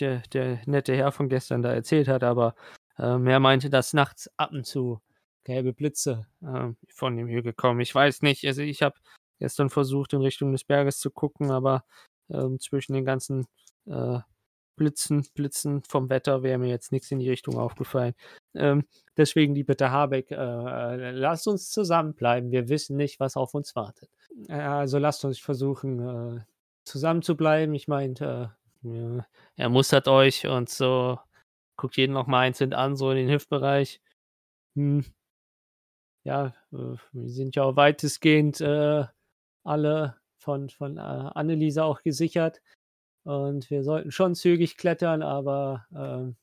der, der nette Herr von gestern da erzählt hat, aber ähm, er meinte, dass nachts ab und zu gelbe Blitze ähm, von dem Hügel kommen. Ich weiß nicht, also ich habe gestern versucht, in Richtung des Berges zu gucken, aber ähm, zwischen den ganzen äh, Blitzen, Blitzen vom Wetter wäre mir jetzt nichts in die Richtung aufgefallen. Ähm, deswegen die Bitte Habeck, äh, äh, lasst uns zusammenbleiben. Wir wissen nicht, was auf uns wartet. Äh, also lasst uns versuchen, äh, zusammen zu bleiben. Ich meinte, äh, ja, er mustert euch und so guckt jeden noch mal einzeln an, so in den Hüftbereich. Hm. Ja, äh, wir sind ja auch weitestgehend alle von, von Anneliese auch gesichert. Und wir sollten schon zügig klettern, aber ähm,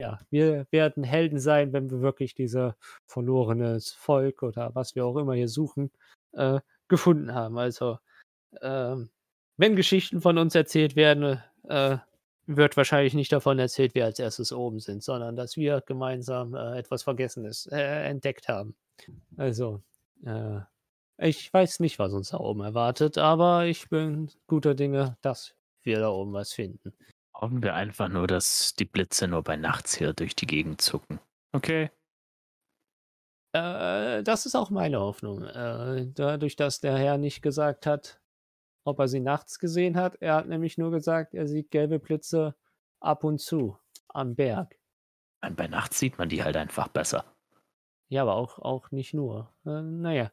ja, wir werden Helden sein, wenn wir wirklich dieses verlorenes Volk oder was wir auch immer hier suchen, äh, gefunden haben. Also, ähm, wenn Geschichten von uns erzählt werden, äh, wird wahrscheinlich nicht davon erzählt, wer als erstes oben sind, sondern dass wir gemeinsam äh, etwas Vergessenes äh, entdeckt haben. Also, äh, ich weiß nicht, was uns da oben erwartet, aber ich bin guter Dinge, dass wir da oben was finden. Brauchen wir einfach nur, dass die Blitze nur bei nachts hier durch die Gegend zucken. Okay. Äh, das ist auch meine Hoffnung. Äh, dadurch, dass der Herr nicht gesagt hat, ob er sie nachts gesehen hat. Er hat nämlich nur gesagt, er sieht gelbe Blitze ab und zu am Berg. Und bei Nacht sieht man die halt einfach besser. Ja, aber auch, auch nicht nur. Äh, naja.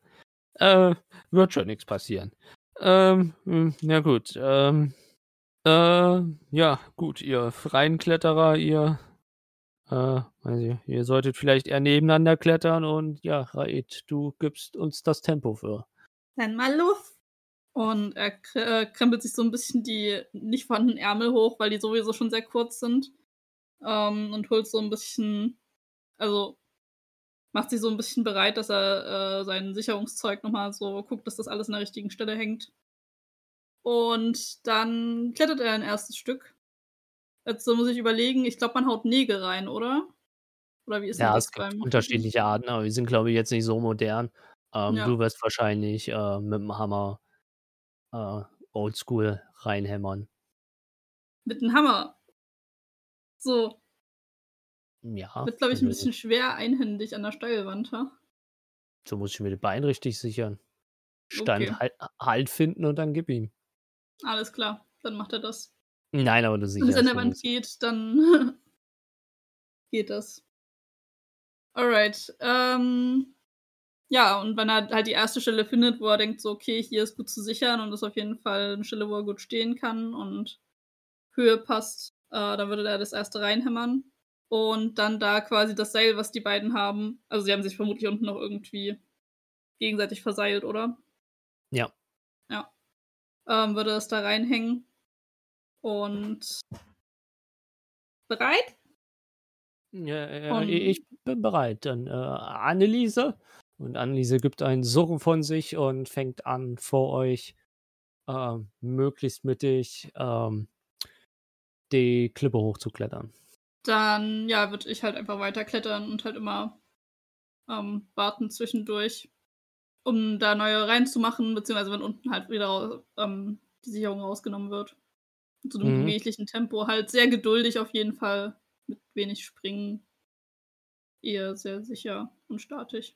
Äh, wird schon nichts passieren. Ähm, hm, na gut. Ähm, äh, ja, gut, ihr freien Kletterer, ihr, äh, also, ihr solltet vielleicht eher nebeneinander klettern und ja, Raid, du gibst uns das Tempo für. Dann mal los. Und er äh, krempelt sich so ein bisschen die nicht vorhandenen Ärmel hoch, weil die sowieso schon sehr kurz sind. Ähm, und holt so ein bisschen, also macht sich so ein bisschen bereit, dass er äh, sein Sicherungszeug nochmal so guckt, dass das alles an der richtigen Stelle hängt. Und dann klettert er ein erstes Stück. Jetzt muss ich überlegen, ich glaube, man haut Nägel rein, oder? Oder wie ist Ja, denn das es gibt beim unterschiedliche Arten, aber wir sind, glaube ich, jetzt nicht so modern. Ähm, Ja. Du wirst wahrscheinlich äh, mit dem Hammer äh, oldschool reinhämmern. Mit einem Hammer. So, Ja, wird, glaube ich, ein bisschen schwer einhändig an der Steilwand, ha? so muss ich mir die Beine richtig sichern. Stand Okay. halt, halt finden und dann gib ihm. Alles klar, dann macht er das. Nein, aber du Wenn es an der Wand geht, dann geht das. Alright. Ähm, ja, und wenn er halt die erste Stelle findet, wo er denkt, so, okay, hier ist gut zu sichern und ist auf jeden Fall eine Stelle, wo er gut stehen kann und Höhe passt, äh, dann würde er das erste reinhämmern. Und dann da quasi das Seil, was die beiden haben. Also, sie haben sich vermutlich unten noch irgendwie gegenseitig verseilt, oder? Ja. Ähm, würde das da reinhängen. Und bereit? Ja, ja, Und- ich bin bereit. Dann äh, Anneliese. Und Anneliese gibt einen Surren von sich und fängt an, vor euch ähm, möglichst mittig ähm, die Klippe hochzuklettern. Dann, ja, würde ich halt einfach weiterklettern und halt immer ähm, warten zwischendurch, um da neue reinzumachen, beziehungsweise wenn unten halt wieder ähm, die Sicherung rausgenommen wird. Mit so einem Mhm. Tempo. Halt sehr geduldig auf jeden Fall, mit wenig Springen. Eher sehr sicher und statisch.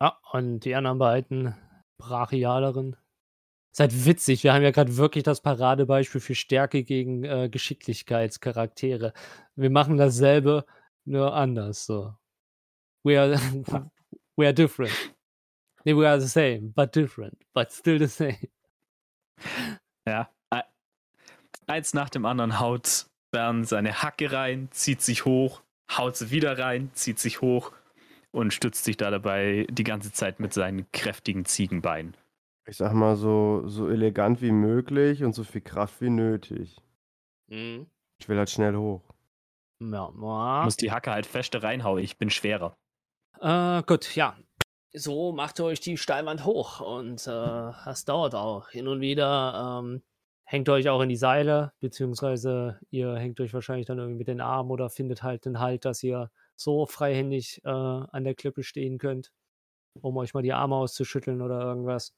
Ja, und die anderen beiden brachialeren. Ist halt witzig, wir haben ja gerade wirklich das Paradebeispiel für Stärke gegen äh, Geschicklichkeitscharaktere. Wir machen dasselbe, nur anders so. We are, we are different. Nee, we are the same, but different, but still the same. Ja. e- Eins nach dem anderen haut Bern seine Hacke rein, zieht sich hoch, haut sie wieder rein, zieht sich hoch und stützt sich da dabei die ganze Zeit mit seinen kräftigen Ziegenbeinen. Ich sag mal so, so elegant wie möglich und so viel Kraft wie nötig. Mhm. Ich will halt schnell hoch. Ja, Ich ja. muss die Hacke halt feste reinhauen, ich bin schwerer. Äh, gut, ja. So macht ihr euch die Steilwand hoch und äh, das dauert auch. Hin und wieder ähm, hängt euch auch in die Seile, beziehungsweise ihr hängt euch wahrscheinlich dann irgendwie mit den Armen oder findet halt den Halt, dass ihr so freihändig äh, an der Klippe stehen könnt, um euch mal die Arme auszuschütteln oder irgendwas.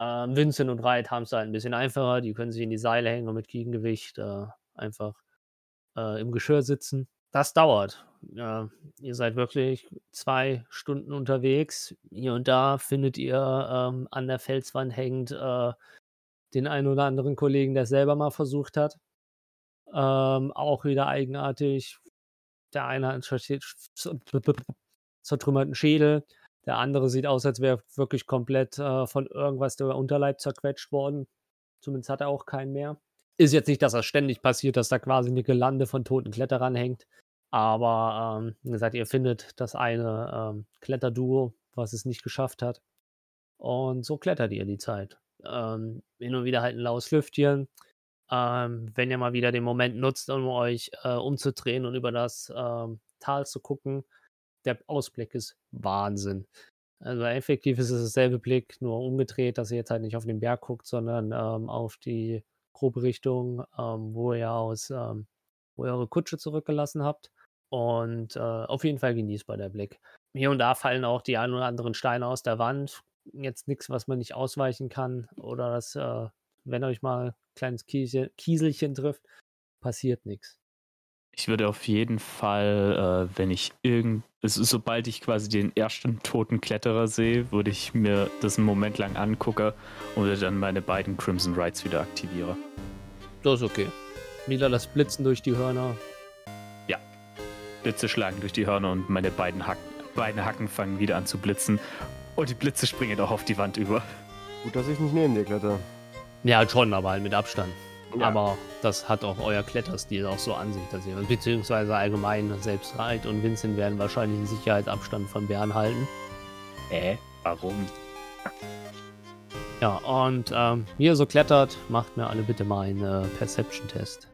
Ähm, Vincent und Reit haben es halt ein bisschen einfacher, die können sich in die Seile hängen und mit Gegengewicht äh, einfach äh, im Geschirr sitzen. Das dauert. Ja, ihr seid wirklich zwei Stunden unterwegs. Hier und da findet ihr ähm, an der Felswand hängend äh, den einen oder anderen Kollegen, der es selber mal versucht hat. Ähm, auch wieder eigenartig. Der eine hat einen zertrümmerten Schädel. Der andere sieht aus, als wäre wirklich komplett äh, von irgendwas der Unterleib zerquetscht worden. Zumindest hat er auch keinen mehr. Ist jetzt nicht, dass das ständig passiert, dass da quasi eine Gelande von toten Kletterern hängt. Aber ähm, wie gesagt, ihr findet das eine ähm, Kletterduo, was es nicht geschafft hat. Und so klettert ihr die Zeit. Ähm, hin und wieder halt ein laues Lüftchen. ähm, wenn ihr mal wieder den Moment nutzt, um euch äh, umzudrehen und über das ähm, Tal zu gucken, der Ausblick ist Wahnsinn. Also effektiv ist es dasselbe Blick, nur umgedreht, dass ihr jetzt halt nicht auf den Berg guckt, sondern ähm, auf die grobe Richtung, wo ihr aus, wo ihr eure Kutsche zurückgelassen habt. Und äh, auf jeden Fall genießbar der Blick. Hier und da fallen auch die ein oder anderen Steine aus der Wand. Jetzt nichts, was man nicht ausweichen kann. Oder das, äh, wenn euch mal ein kleines Kiesel, Kieselchen trifft, passiert nichts. Ich würde auf jeden Fall, äh, wenn ich irgend, also sobald ich quasi den ersten toten Kletterer sehe, würde ich mir das einen Moment lang angucke und würde dann meine beiden Crimson Rights wieder aktiviere. Das ist okay. Mila das Blitzen durch die Hörner. Blitze schlagen durch die Hörner und meine beiden, Hack beiden Hacken fangen wieder an zu blitzen. Und die Blitze springen auch auf die Wand über. Gut, dass ich nicht neben dir kletter. Ja, schon, aber halt mit Abstand. Ja. Aber das hat auch euer Kletterstil auch so an sich, dass ihr, beziehungsweise allgemein selbst Reit und Vincent werden wahrscheinlich einen Sicherheitsabstand von Bären halten. Äh, warum? Ja, und ähm, wie ihr so klettert, macht mir alle bitte mal einen äh, Perception-Test.